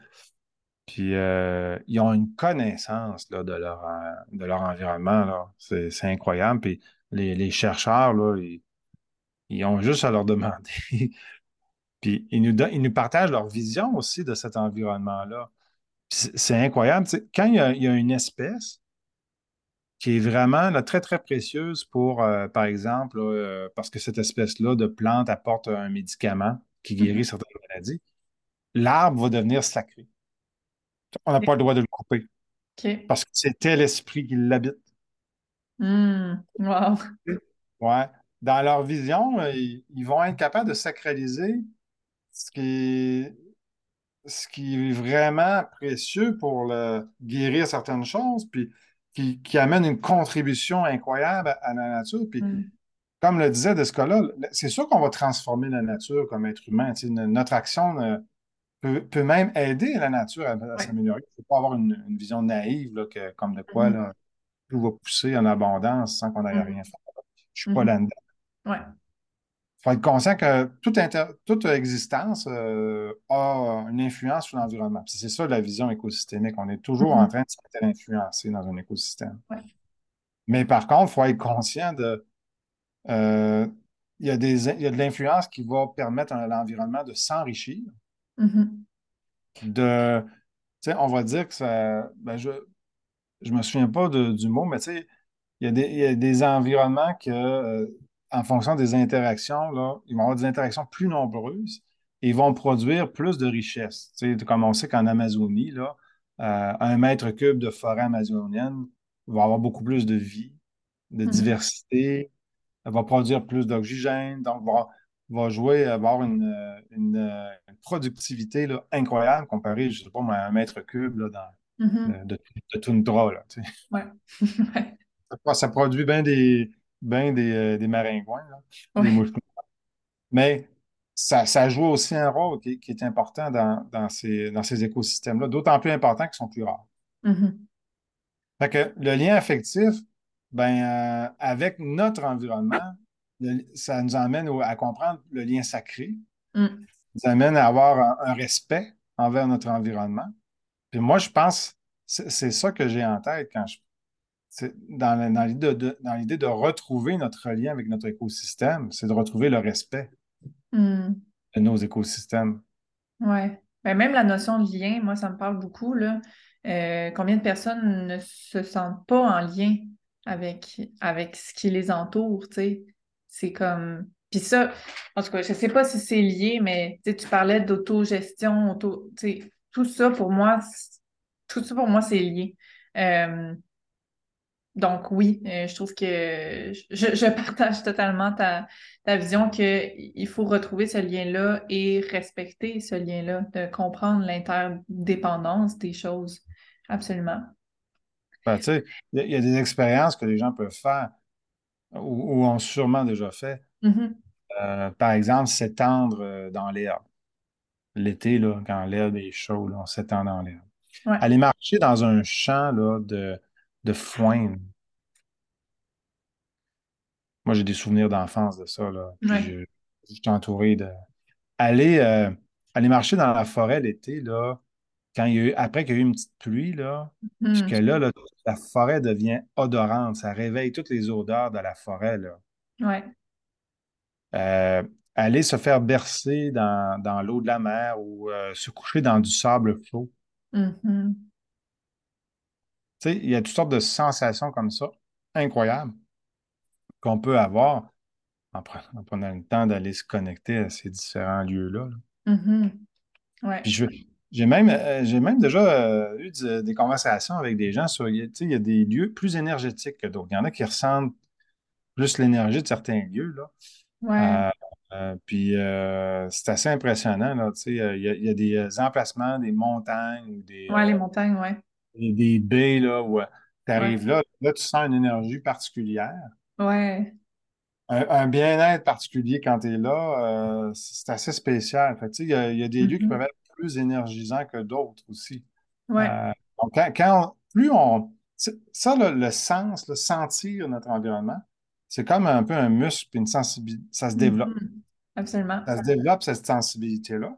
Puis, euh, ils ont une connaissance là, de, leur, euh, de leur environnement. C'est, incroyable. Puis, les, les chercheurs, là, ils, ils ont juste à leur demander. Puis, ils nous, don- ils nous partagent leur vision aussi de cet environnement-là. C'est incroyable. quand il y a, il y a une espèce qui est vraiment là, très, très précieuse pour, euh, par exemple, là, euh, parce que cette espèce-là de plante apporte un médicament qui guérit Mhm. certaines maladies, l'arbre va devenir sacré. On n'a pas le droit de le couper parce que c'était l'esprit qui l'habite. Mm. Wow. Ouais. Dans leur vision, euh, ils, ils vont être capables de sacraliser ce qui est, ce qui est vraiment précieux pour le- guérir certaines choses, puis qui, qui amène une contribution incroyable à, la nature. Puis, Mm. comme le disait Descola, c'est sûr qu'on va transformer la nature comme être humain. Notre action peut, peut même aider la nature à, s'améliorer. Il ne faut pas avoir une, une vision naïve, là, que, comme de quoi Mhm. là, tout va pousser en abondance sans qu'on n'aille Mhm. rien faire. Je suis pas Mhm. là-dedans. Il faut être conscient que toute, inter- toute existence euh, a une influence sur l'environnement. C'est ça la vision écosystémique. On est toujours en train de s'inter-influencer dans un écosystème. Ouais. Mais par contre, il faut être conscient de. euh, il y a des, il y a de l'influence qui va permettre à l'environnement de s'enrichir, Mhm. de. Sais, on va dire que ça. Ben je je me souviens pas de- du mot, mais tu sais, il y a des, il y a des environnements que, euh, en fonction des interactions, là, ils vont avoir des interactions plus nombreuses et ils vont produire plus de richesses. Comme on sait qu'en Amazonie, là, euh, un mètre cube de forêt amazonienne va avoir beaucoup plus de vie, de Mhm. diversité, elle va produire plus d'oxygène, donc va, va jouer, va avoir une, euh, une, euh, une productivité là, incroyable comparée, je sais pas, à un mètre cube là, dans, Mhm. de, de, de toundra, là, tu sais. Ouais. Ouais. Ça, ça produit bien des, ben des, euh, des maringouins, là, des mouches. Mais ça, ça joue aussi un rôle qui, qui est important dans, dans ces, dans ces écosystèmes-là, d'autant plus important qu'ils sont plus rares. Mhm. Fait que le lien affectif, ben, euh, avec notre environnement, le- ça nous amène au- à comprendre le lien sacré, Mm. nous amène à avoir un, un respect envers notre environnement. Puis moi, je pense, c'est c'est ça que j'ai en tête quand je, dans, la- dans l'idée de, de retrouver notre lien avec notre écosystème, c'est de retrouver le respect Mm. de nos écosystèmes. Ouais. Ben, même la notion de lien, moi, ça me parle beaucoup, là. Euh, combien de personnes ne se sentent pas en lien avec, avec ce qui les entoure, tu sais? C'est comme... Puis ça, en tout cas, je sais pas si c'est lié, mais tu parlais d'autogestion, auto... tout ça, pour moi, tout ça, pour moi, c'est lié. Euh, donc oui, euh, je trouve que je, je partage totalement ta, ta vision qu'il faut retrouver ce lien-là et respecter ce lien-là, de comprendre l'interdépendance des choses. Absolument. Ben, il y a des expériences que les gens peuvent faire ou, ou ont sûrement déjà fait. Mhm. Euh, par exemple, s'étendre euh, dans l'herbe. L'été, quand l'herbe est chaude, on s'étend dans l'herbe. Ouais. Aller marcher dans un champ là, de, de foin. Moi, j'ai des souvenirs d'enfance de ça. Là. Puis Ouais. je, je suis entouré de. Aller, euh, aller marcher dans la forêt l'été, là, quand il y a eu, après qu'il y a eu une petite pluie, là, puis Mhm. que là, là, la forêt devient odorante, ça réveille toutes les odeurs de la forêt, là. Ouais. Euh, aller se faire bercer dans, dans l'eau de la mer ou euh, se coucher dans du sable chaud. Mhm. Tu sais, il y a toutes sortes de sensations comme ça, incroyables, qu'on peut avoir en, pre- en prenant le temps d'aller se connecter à ces différents lieux-là. là. Mhm. Ouais. Puis je, j'ai même, euh, j'ai même déjà euh, eu des conversations avec des gens sur, tu sais, il y a des lieux plus énergétiques que d'autres. Il y en a qui ressentent plus l'énergie de certains lieux, là. Ouais. Euh, puis c'est assez impressionnant, là, tu sais, il y a, il y a des emplacements, des montagnes, ou des, Ouais, les montagnes, ouais. des, des baies, là, où tu Ouais. arrives là, là, tu sens une énergie particulière. Ouais. Un, un bien-être particulier quand tu es là, euh, c'est assez spécial. Il y a, il y a des lieux qui peuvent Mhm. être plus énergisants que d'autres aussi. Ouais. Euh, donc, quand, plus on. Ça, le sens, le sentir notre environnement, c'est comme un peu un muscle puis une sensibilité. Ça se développe. Mhm. Absolument. Ça se développe, cette sensibilité-là.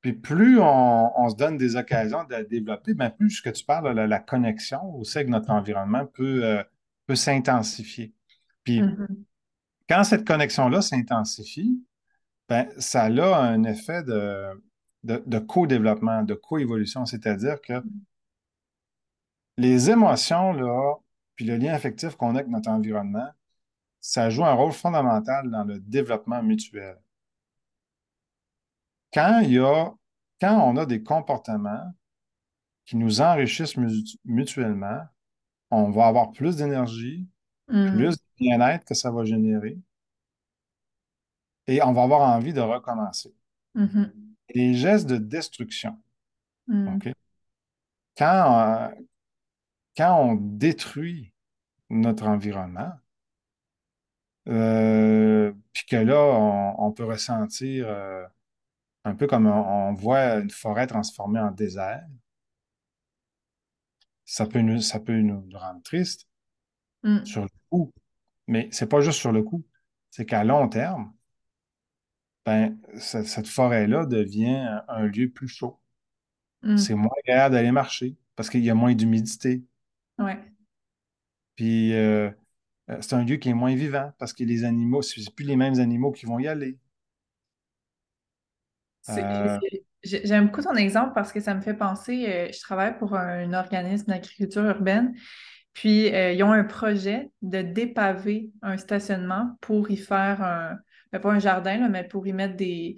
Puis plus on, on se donne des occasions de la développer, ben plus ce que tu parles, la, la connexion aussi avec notre environnement peut, euh, peut s'intensifier. Puis Mhm. quand cette connexion-là s'intensifie, ben, ça a un effet de, de, de co-développement, de co-évolution, c'est-à-dire que les émotions, là, puis le lien affectif qu'on a avec notre environnement, ça joue un rôle fondamental dans le développement mutuel. Quand il y a, quand on a des comportements qui nous enrichissent mutu- mutuellement, on va avoir plus d'énergie, plus Mhm. de bien-être que ça va générer, et on va avoir envie de recommencer. Les gestes de destruction? Quand, euh, quand on détruit notre environnement, euh, puis que là, on, on peut ressentir euh, un peu comme on, on voit une forêt transformée en désert, ça peut nous, ça peut nous rendre tristes Mhm. sur le coup, mais c'est pas juste sur le coup, c'est qu'à long terme, ben, ce- cette forêt-là devient un, un lieu plus chaud. C'est Mhm. moins agréable d'aller marcher parce qu'il y a moins d'humidité. Ouais. Puis euh, euh, c'est un lieu qui est moins vivant parce que les animaux, c'est plus les mêmes animaux qui vont y aller. C'est- Euh, c'est- j'ai- J'aime beaucoup ton exemple parce que ça me fait penser, je travaille pour un organisme d'agriculture urbaine, puis euh, ils ont un projet de dépaver un stationnement pour y faire un, ben, pas un jardin, là, mais pour y mettre des,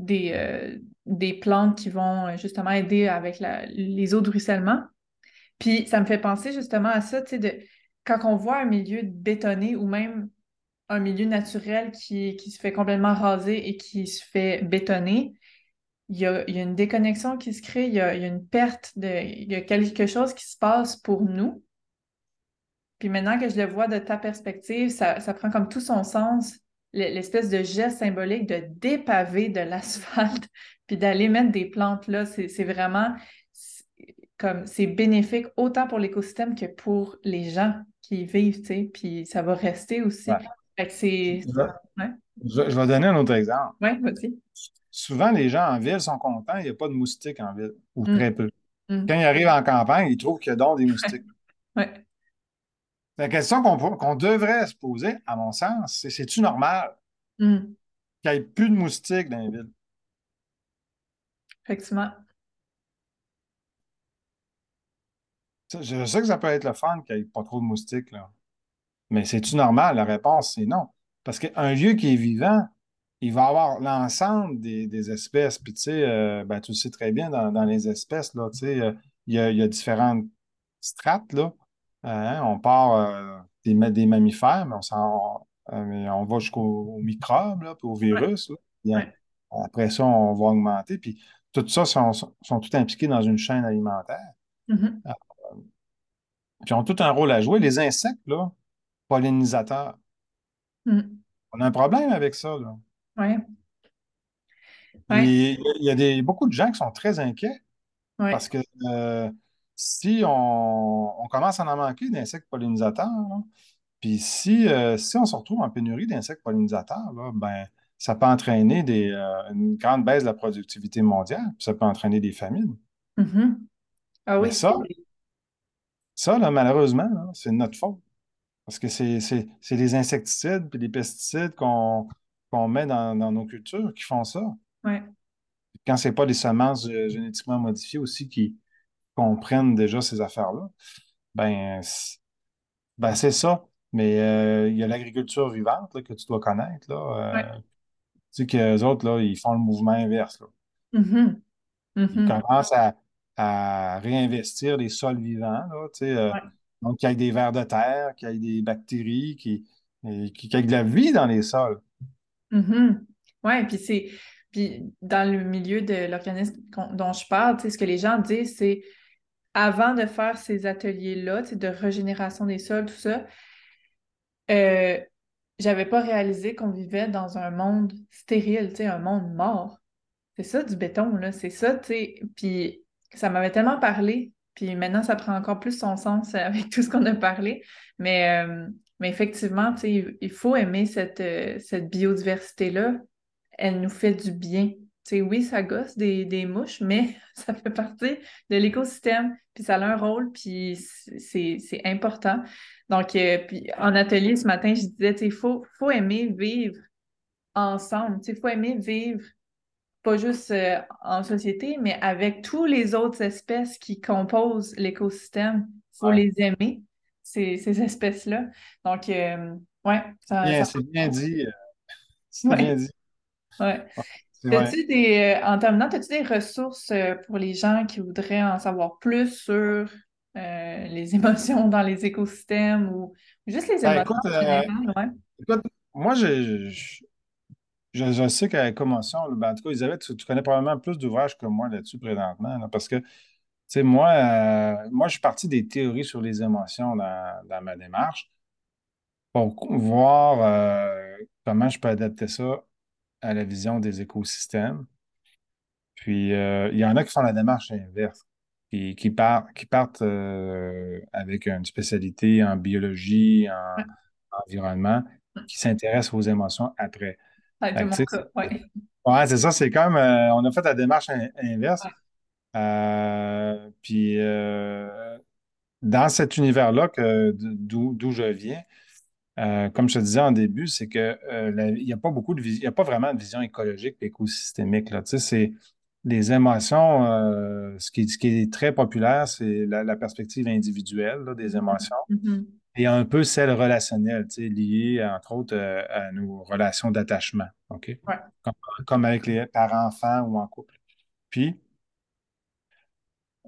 euh, plantes qui vont euh, justement aider avec les eaux de ruissellement. Puis ça me fait penser justement à ça, tu sais, de quand on voit un milieu bétonné ou même un milieu naturel qui, se fait complètement raser et qui se fait bétonner, il y a, une déconnexion qui se crée, il y a, une perte de, il y a quelque chose qui se passe pour nous. Puis maintenant que je le vois de ta perspective, ça, prend comme tout son sens, l'espèce de geste symbolique de dépaver de l'asphalte, puis d'aller mettre des plantes là. C'est vraiment comme c'est bénéfique autant pour l'écosystème que pour les gens qui y vivent, tu sais. Puis ça va rester aussi. ouais. Fait que c'est. Je, Ouais, je- je vais donner un autre exemple. ouais, vas-y. Souvent, les gens en ville sont contents, il n'y a pas de moustiques en ville, ou Mm, très peu. Quand mm. ils arrivent en campagne, ils trouvent qu'il y a donc des moustiques. Ouais. La question qu'on devrait se poser, à mon sens, c'est c'est-tu normal Mm. qu'il n'y ait plus de moustiques dans les villes? Effectivement. Je sais que ça peut être le fun qu'il n'y ait pas trop de moustiques, là. Mais c'est-tu normal? La réponse, c'est non. Parce qu'un lieu qui est vivant, il va avoir l'ensemble des, des espèces. Puis, tu sais, euh, ben, tu le sais très bien, dans, dans les espèces, là, tu sais, euh, il y a, il y a différentes strates, là. Hein, on part euh, des, des mammifères, mais on, s'en- euh, mais on va jusqu'aux aux microbes, là, puis aux Ouais, virus, là. Après ça, on va augmenter. Puis, tout ça sont, sont, sont tout impliqués dans une chaîne alimentaire. Euh, Puis, ils ont tout un rôle à jouer. Les insectes, là, pollinisateurs, Mm. on a un problème avec ça. Ouais, Puis, il y a des, beaucoup de gens qui sont très inquiets ouais. parce que euh, si on, on commence à en manquer d'insectes pollinisateurs, là, puis si, euh, si on se retrouve en pénurie d'insectes pollinisateurs, là, ben, ça peut entraîner des, euh, une grande baisse de la productivité mondiale, puis ça peut entraîner des famines. Ah Mais ça, ça là, malheureusement, c'est notre faute. Parce que c'est les insecticides et les pesticides qu'on met dans, dans nos cultures qui font ça. Ouais. Quand c'est pas des semences euh, génétiquement modifiées aussi qui comprennent déjà ces affaires-là, ben, c'est ben, c'est ça. Mais euh, il y a l'agriculture vivante là, que tu dois connaître. Là, Ouais. euh, tu sais qu'eux autres, là, ils font le mouvement inverse. Là. Mhm. Ils Mhm. commencent à, à réinvestir les sols vivants. Là, tu sais, euh, Ouais. donc, qu'il y ait des vers de terre, qu'il y ait des bactéries, qu'il qu'il y ait de la vie dans les sols. Mhm. Ouais, puis c'est... Puis dans le milieu de l'organisme dont je parle, ce que les gens disent, c'est avant de faire ces ateliers-là, de régénération des sols, tout ça, euh, j'avais pas réalisé qu'on vivait dans un monde stérile, un monde mort. C'est ça du béton, là, c'est ça, tu sais. Puis ça m'avait tellement parlé, puis maintenant ça prend encore plus son sens avec tout ce qu'on a parlé. Mais, euh, effectivement, il faut aimer cette, euh, cette biodiversité-là. Elle nous fait du bien. Oui, ça gosse des, des mouches, mais ça fait partie de l'écosystème, puis ça a un rôle, puis c'est important. Donc, euh, puis en atelier ce matin, je disais, il faut, faut aimer vivre ensemble. Il faut aimer vivre pas juste euh, en société, mais avec toutes les autres espèces qui composent l'écosystème. Il faut Ouais. les aimer, ces, ces espèces-là. Donc, euh, ouais, ça, c'est bien dit. euh, C'est bien dit. ouais. T'as-tu des, euh, en terminant, as-tu des ressources euh, pour les gens qui voudraient en savoir plus sur euh, les émotions dans les écosystèmes ou juste les Ben, émotions écoute, en euh, général, ouais? écoute, moi, je, je, je- je sais qu'à la Commotion, ben, en tout cas, Elisabeth, tu, tu connais probablement plus d'ouvrages que moi là-dessus présentement, là, parce que, tu sais, moi, euh, moi, je suis parti des théories sur les émotions dans, dans ma démarche pour voir comment je peux adapter ça à la vision des écosystèmes. Puis, euh, il y en a qui font la démarche inverse, qui, qui, partent, qui partent euh, avec une spécialité en biologie, en Ouais, environnement, qui s'intéressent aux émotions après. ouais. c'est ouais, c'est ça, c'est comme, euh, on a fait la démarche in- inverse. Euh, puis, dans cet univers-là, d'où je viens, euh, comme je te disais en début, c'est que euh, n'y a pas beaucoup de y a pas vraiment de vision écologique et écosystémique, là. Tu sais, c'est les émotions, euh, ce qui, ce qui est très populaire, c'est la, la perspective individuelle là, des émotions Mhm. et un peu celle relationnelle, tu sais, liée, entre autres, euh, à nos relations d'attachement, OK? Ouais. Comme, comme avec les parents-enfants ou en couple. Puis,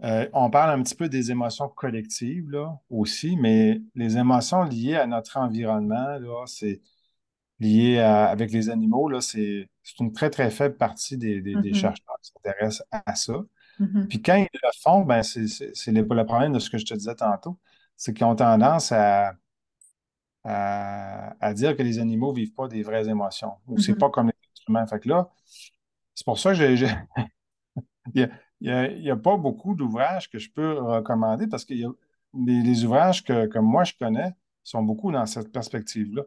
euh, on parle un petit peu des émotions collectives, là, aussi, mais les émotions liées à notre environnement, là, c'est lié à- avec les animaux, là, c'est c'est une très, très faible partie des, des- des Mhm. chercheurs qui s'intéressent à, ça. Mhm. Puis quand ils le font, ben, c'est c'est- c'est le, le problème de ce que je te disais tantôt, c'est qu'ils ont tendance à, à, à dire que les animaux vivent pas des vraies émotions, ou c'est Mhm. pas comme les humains. Fait que là, c'est pour ça que j'ai, j'ai- il y a, pas beaucoup d'ouvrages que je peux recommander parce que les, ouvrages que, que moi je connais sont beaucoup dans cette perspective-là.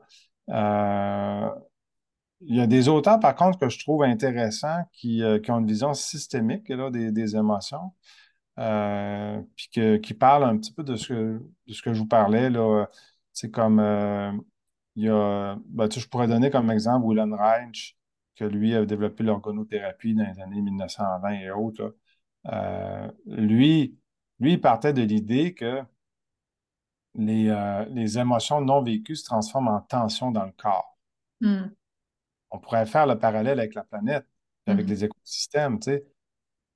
Euh, il y a des auteurs, par contre, que je trouve intéressants qui, euh, qui ont une vision systémique là, des, des émotions, euh, puis que- qui parlent un petit peu de ce que, de ce que je vous parlais. C'est comme, il y a, ben, je pourrais donner comme exemple Wilhelm Reich, que lui a développé l'organothérapie dans les années 1920 et autres. Euh, lui, lui, partait de l'idée que les, euh, les émotions non vécues se transforment en tension dans le corps. Mhm. On pourrait faire le parallèle avec la planète, avec Mhm. les écosystèmes.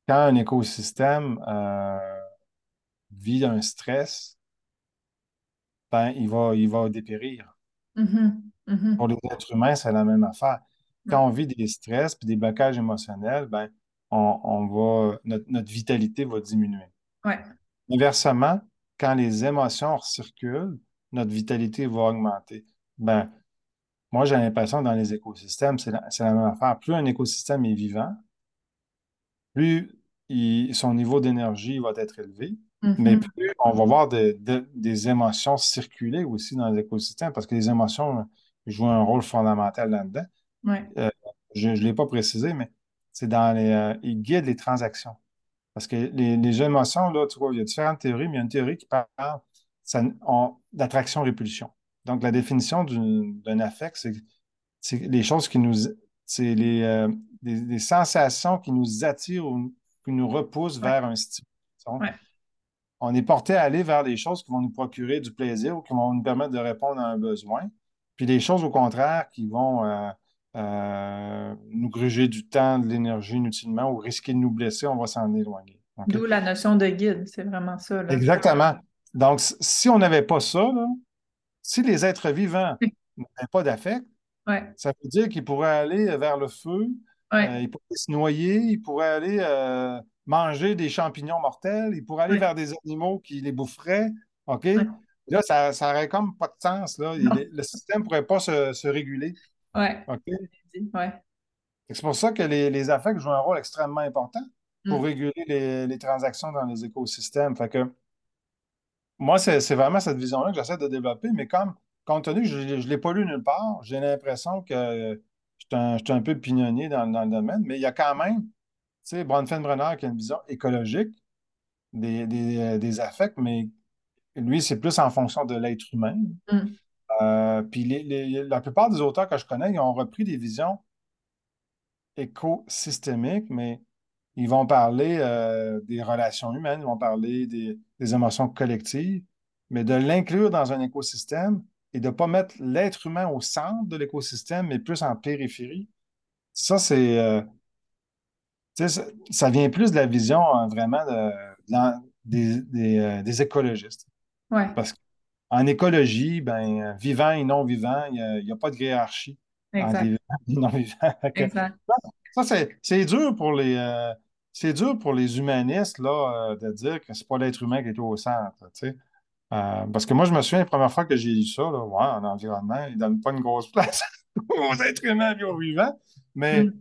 Quand un écosystème euh, vit un stress, ben, il va, il va dépérir. Mhm. Mhm. Pour les êtres humains, c'est la même affaire. Quand on vit des stress puis des blocages émotionnels, ben, on, on va, notre, notre vitalité va diminuer. Ouais. Inversement, quand les émotions circulent, notre vitalité va augmenter. Ben, moi, j'ai l'impression que dans les écosystèmes, c'est la, même affaire. Plus un écosystème est vivant, plus il- son niveau d'énergie va être élevé, mais Mhm. plus on va voir de- de- des émotions circuler aussi dans l'écosystème, parce que les émotions jouent un rôle fondamental là-dedans. Ouais. Euh, je ne l'ai pas précisé, mais c'est dans les, euh, ils guident les transactions. Parce que les, les émotions, là, tu vois, il y a différentes théories, mais il y a une théorie qui parle d'attraction-répulsion. Donc, la définition d'un affect, c'est les choses qui nous. C'est les, euh, les, sensations qui nous attirent ou qui nous repoussent vers un style. On est porté à aller vers des choses qui vont nous procurer du plaisir ou qui vont nous permettre de répondre à un besoin. Puis des choses, au contraire, qui vont euh, euh, nous gruger du temps, de l'énergie inutilement ou risquer de nous blesser, on va s'en éloigner. D'où la notion de guide, c'est vraiment ça. Exactement. Donc, si on n'avait pas ça, si les êtres vivants n'avaient pas d'affect, ça veut dire qu'ils pourraient aller vers le feu, euh, ils pourraient se noyer, ils pourraient aller euh, manger des champignons mortels, ils pourraient aller vers des animaux qui les boufferaient. OK? Là, ça n'aurait comme pas de sens. Là. le système ne pourrait pas se, réguler. Ouais. C'est pour ça que les, affects jouent un rôle extrêmement important pour mm. réguler les, transactions dans les écosystèmes. Fait que moi, c'est vraiment cette vision-là que j'essaie de développer, mais comme compte tenu que je ne l'ai pas lu nulle part, j'ai l'impression que je suis un, peu pignonnier dans, le domaine, mais il y a quand même, tu sais, Bronfenbrenner qui a une vision écologique des, des affects, mais lui, c'est plus en fonction de l'être humain. Mm. Euh, puis la plupart des auteurs que je connais, ils ont repris des visions écosystémiques, mais ils vont parler euh, des relations humaines, ils vont parler des, émotions collectives, mais de l'inclure dans un écosystème et de ne pas mettre l'être humain au centre de l'écosystème, mais plus en périphérie. Ça, c'est. Euh, ça, vient plus de la vision vraiment des, écologistes. Parce qu'en écologie, ben, vivant et non vivant, il n'y a, pas de hiérarchie et non. Ça, c'est dur pour les. Euh, c'est dur pour les humanistes là, euh, de dire que c'est pas l'être humain qui est au centre. Euh, parce que moi, je me souviens la première fois que j'ai lu ça, là, ouais, en environnement, il ne donne pas une grosse place aux êtres humains et aux vivants. Mais, mm.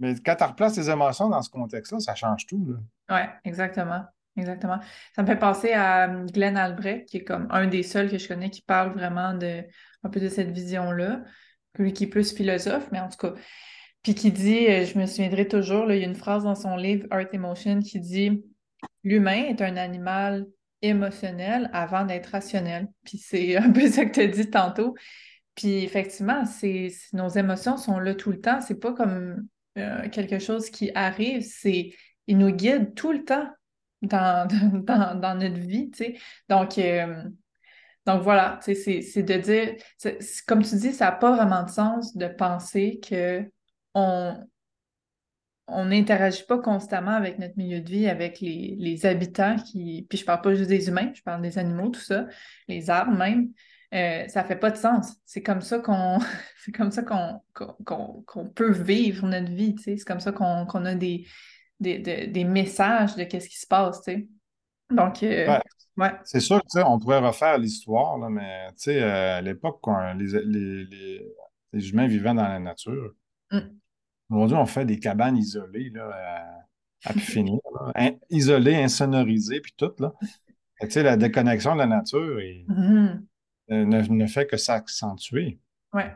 mais quand tu replaces les émotions dans ce contexte-là, ça change tout. Oui, exactement. Exactement. Ça me fait penser à euh, Glenn Albrecht, qui est comme un des seuls que je connais qui parle vraiment de un peu de cette vision-là. Lui qui est plus philosophe, mais en tout cas. Puis qui dit, euh, je me souviendrai toujours, il y a une phrase dans son livre Art Emotion qui dit L'humain est un animal émotionnel avant d'être rationnel. Puis c'est un peu ça que tu as dit tantôt. Puis effectivement, c'est, nos émotions sont là tout le temps. C'est pas comme euh, quelque chose qui arrive, c'est ils nous guident tout le temps dans, dans, notre vie, tu sais. Donc, euh, donc voilà, c'est de dire, comme tu dis, ça n'a pas vraiment de sens de penser que on on n'interagit pas constamment avec notre milieu de vie, avec les, habitants qui. Puis je parle pas juste des humains, je parle des animaux, tout ça, les arbres même. Euh, ça fait pas de sens. C'est comme ça qu'on c'est comme ça qu'on peut vivre notre vie. C'est comme ça qu'on a des, des, messages de qu'est-ce qui se passe, tu sais. Donc, euh, ouais. C'est sûr que, on pourrait refaire l'histoire, mais, tu sais, euh, à l'époque, les, les, les, humains vivaient dans la nature. Mm. Aujourd'hui, on fait des cabanes isolées, là, à, plus finir, isolées, insonorisées, puis tout, là. Tu sais, la déconnexion de la nature mm-hmm. euh, ne, fait que s'accentuer. Ouais.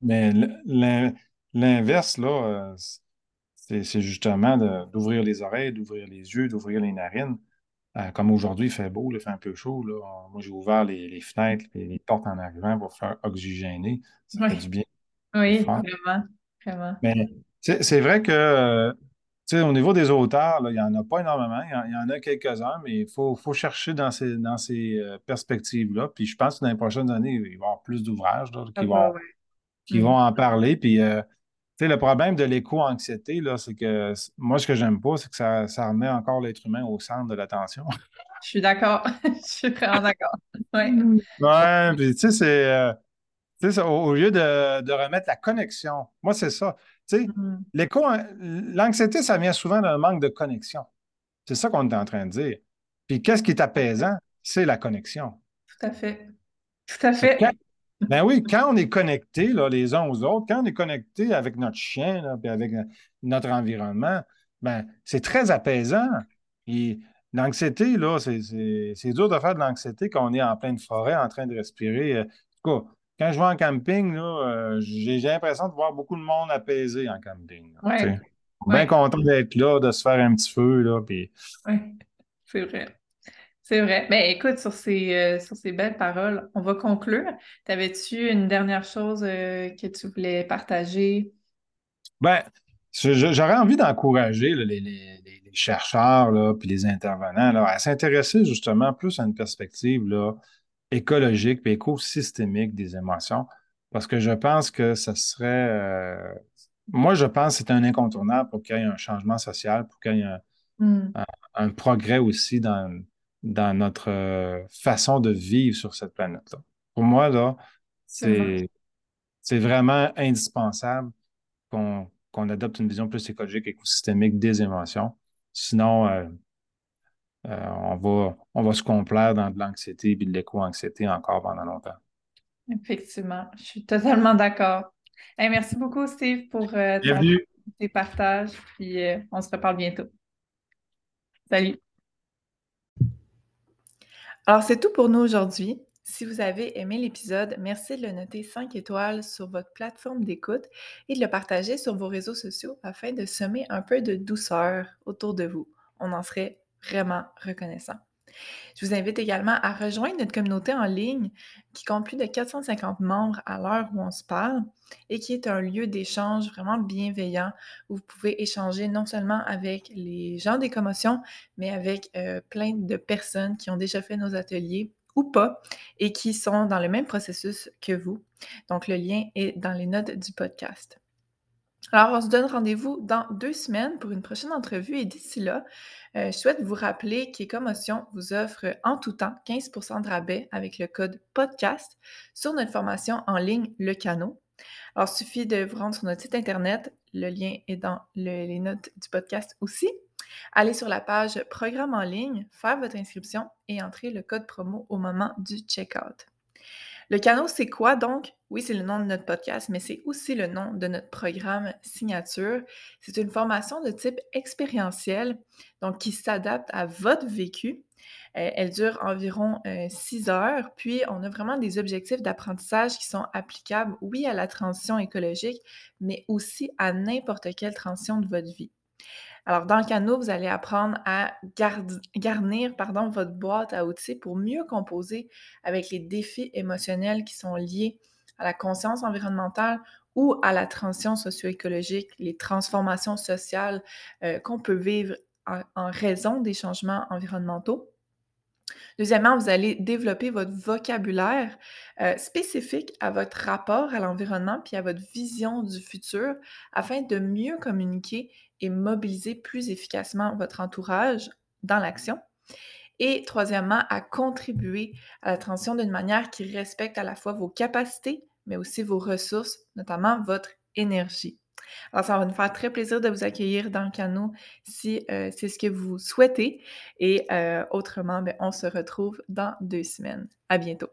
Mais l'inverse, là, c'est justement d'ouvrir les oreilles, d'ouvrir les yeux, d'ouvrir les narines. Euh, comme aujourd'hui, il fait beau, il fait un peu chaud. Moi, j'ai ouvert les, fenêtres et les portes en arrivant pour faire oxygéner. Ça fait du bien. Oui, vraiment. vraiment. Mais c'est vrai que euh, au niveau des auteurs, il n'y en a pas énormément. Il y en, a quelques-uns, mais il faut, chercher dans ces, dans ces euh, perspectives-là. Puis je pense que dans les prochaines années, il va y avoir plus d'ouvrages qui, ah, vont, qui mm. vont en parler. Puis le problème de l'éco-anxiété, là, c'est que moi, ce que j'aime pas, c'est que ça, ça remet encore l'être humain au centre de l'attention. Je suis d'accord. Je suis vraiment d'accord. Ouais. Ouais, puis tu sais, c'est. Euh, au, lieu de, remettre la connexion, moi, c'est ça. Tu sais, mm-hmm. l'éco, l'anxiété, ça vient souvent d'un manque de connexion. C'est ça qu'on est en train de dire. Puis qu'est-ce qui est apaisant? C'est la connexion. Tout à fait. Tout à fait. Ben oui, quand on est connecté les uns aux autres, quand on est connecté avec notre chien et avec notre environnement, ben, c'est très apaisant. Et l'anxiété, là, c'est dur de faire de l'anxiété quand on est en pleine forêt, en train de respirer. En tout cas, quand je vais en camping, euh, j'ai l'impression de voir beaucoup de monde apaisé en camping. Oui, bien content d'être là, de se faire un petit feu, là, Oui, c'est vrai. C'est vrai. Mais ben, écoute, sur ces, euh, sur ces belles paroles, on va conclure. T'avais-tu une dernière chose euh, que tu voulais partager? Ben, j'aurais envie d'encourager les, chercheurs là, puis les intervenants là, à s'intéresser justement plus à une perspective là, écologique et écosystémique des émotions, parce que je pense que ce serait, euh, moi je pense que c'est un incontournable pour qu'il y ait un changement social, pour qu'il y ait un, hmm. progrès aussi dans, dans notre euh, façon de vivre sur cette planète-là. Pour moi, là, c'est vraiment indispensable qu'on adopte une vision plus écologique, écosystémique des émotions. Sinon, euh, euh, on, va, on va se complaire dans de l'anxiété et de l'éco-anxiété encore pendant longtemps. Effectivement, je suis totalement d'accord. merci beaucoup, Steve, pour euh, tes partages. Puis on se reparle bientôt. Salut. Alors, c'est tout pour nous aujourd'hui. Si vous avez aimé l'épisode, merci de le noter 5 étoiles sur votre plateforme d'écoute et de le partager sur vos réseaux sociaux afin de semer un peu de douceur autour de vous. On en serait vraiment reconnaissant. Je vous invite également à rejoindre notre communauté en ligne qui compte plus de 450 membres à l'heure où on se parle et qui est un lieu d'échange vraiment bienveillant où vous pouvez échanger non seulement avec les gens des commotions, mais avec euh, plein de personnes qui ont déjà fait nos ateliers ou pas et qui sont dans le même processus que vous. Donc, le lien est dans les notes du podcast. Alors, on se donne rendez-vous dans deux semaines pour une prochaine entrevue et d'ici là, euh, je souhaite vous rappeler qu'Écomotion vous offre en tout temps 15% de rabais avec le code podcast sur notre formation en ligne Le Canot. Alors, il suffit de vous rendre sur notre site Internet. Le lien est dans les notes du podcast aussi. Allez sur la page Programme en ligne, faire votre inscription et entrer le code promo au moment du checkout. Le canot, c'est quoi? Donc? Oui, c'est le nom de notre podcast, mais c'est aussi le nom de notre programme signature. C'est une formation de type expérientiel, donc qui s'adapte à votre vécu. Euh, elle dure environ euh, six heures, puis on a vraiment des objectifs d'apprentissage qui sont applicables, oui, à la transition écologique, mais aussi à n'importe quelle transition de votre vie. Alors, dans le canot, vous allez apprendre à garnir pardon, votre boîte à outils pour mieux composer avec les défis émotionnels qui sont liés à la conscience environnementale ou à la transition socio-écologique, les transformations sociales euh, qu'on peut vivre en, raison des changements environnementaux. Deuxièmement, vous allez développer votre vocabulaire euh, spécifique à votre rapport à l'environnement puis à votre vision du futur afin de mieux communiquer et mobiliser plus efficacement votre entourage dans l'action. Et troisièmement, à contribuer à la transition d'une manière qui respecte à la fois vos capacités, mais aussi vos ressources, notamment votre énergie. Alors, ça va nous faire très plaisir de vous accueillir dans le canot si euh, c'est ce que vous souhaitez. Et euh, autrement, ben, on se retrouve dans deux semaines. À bientôt.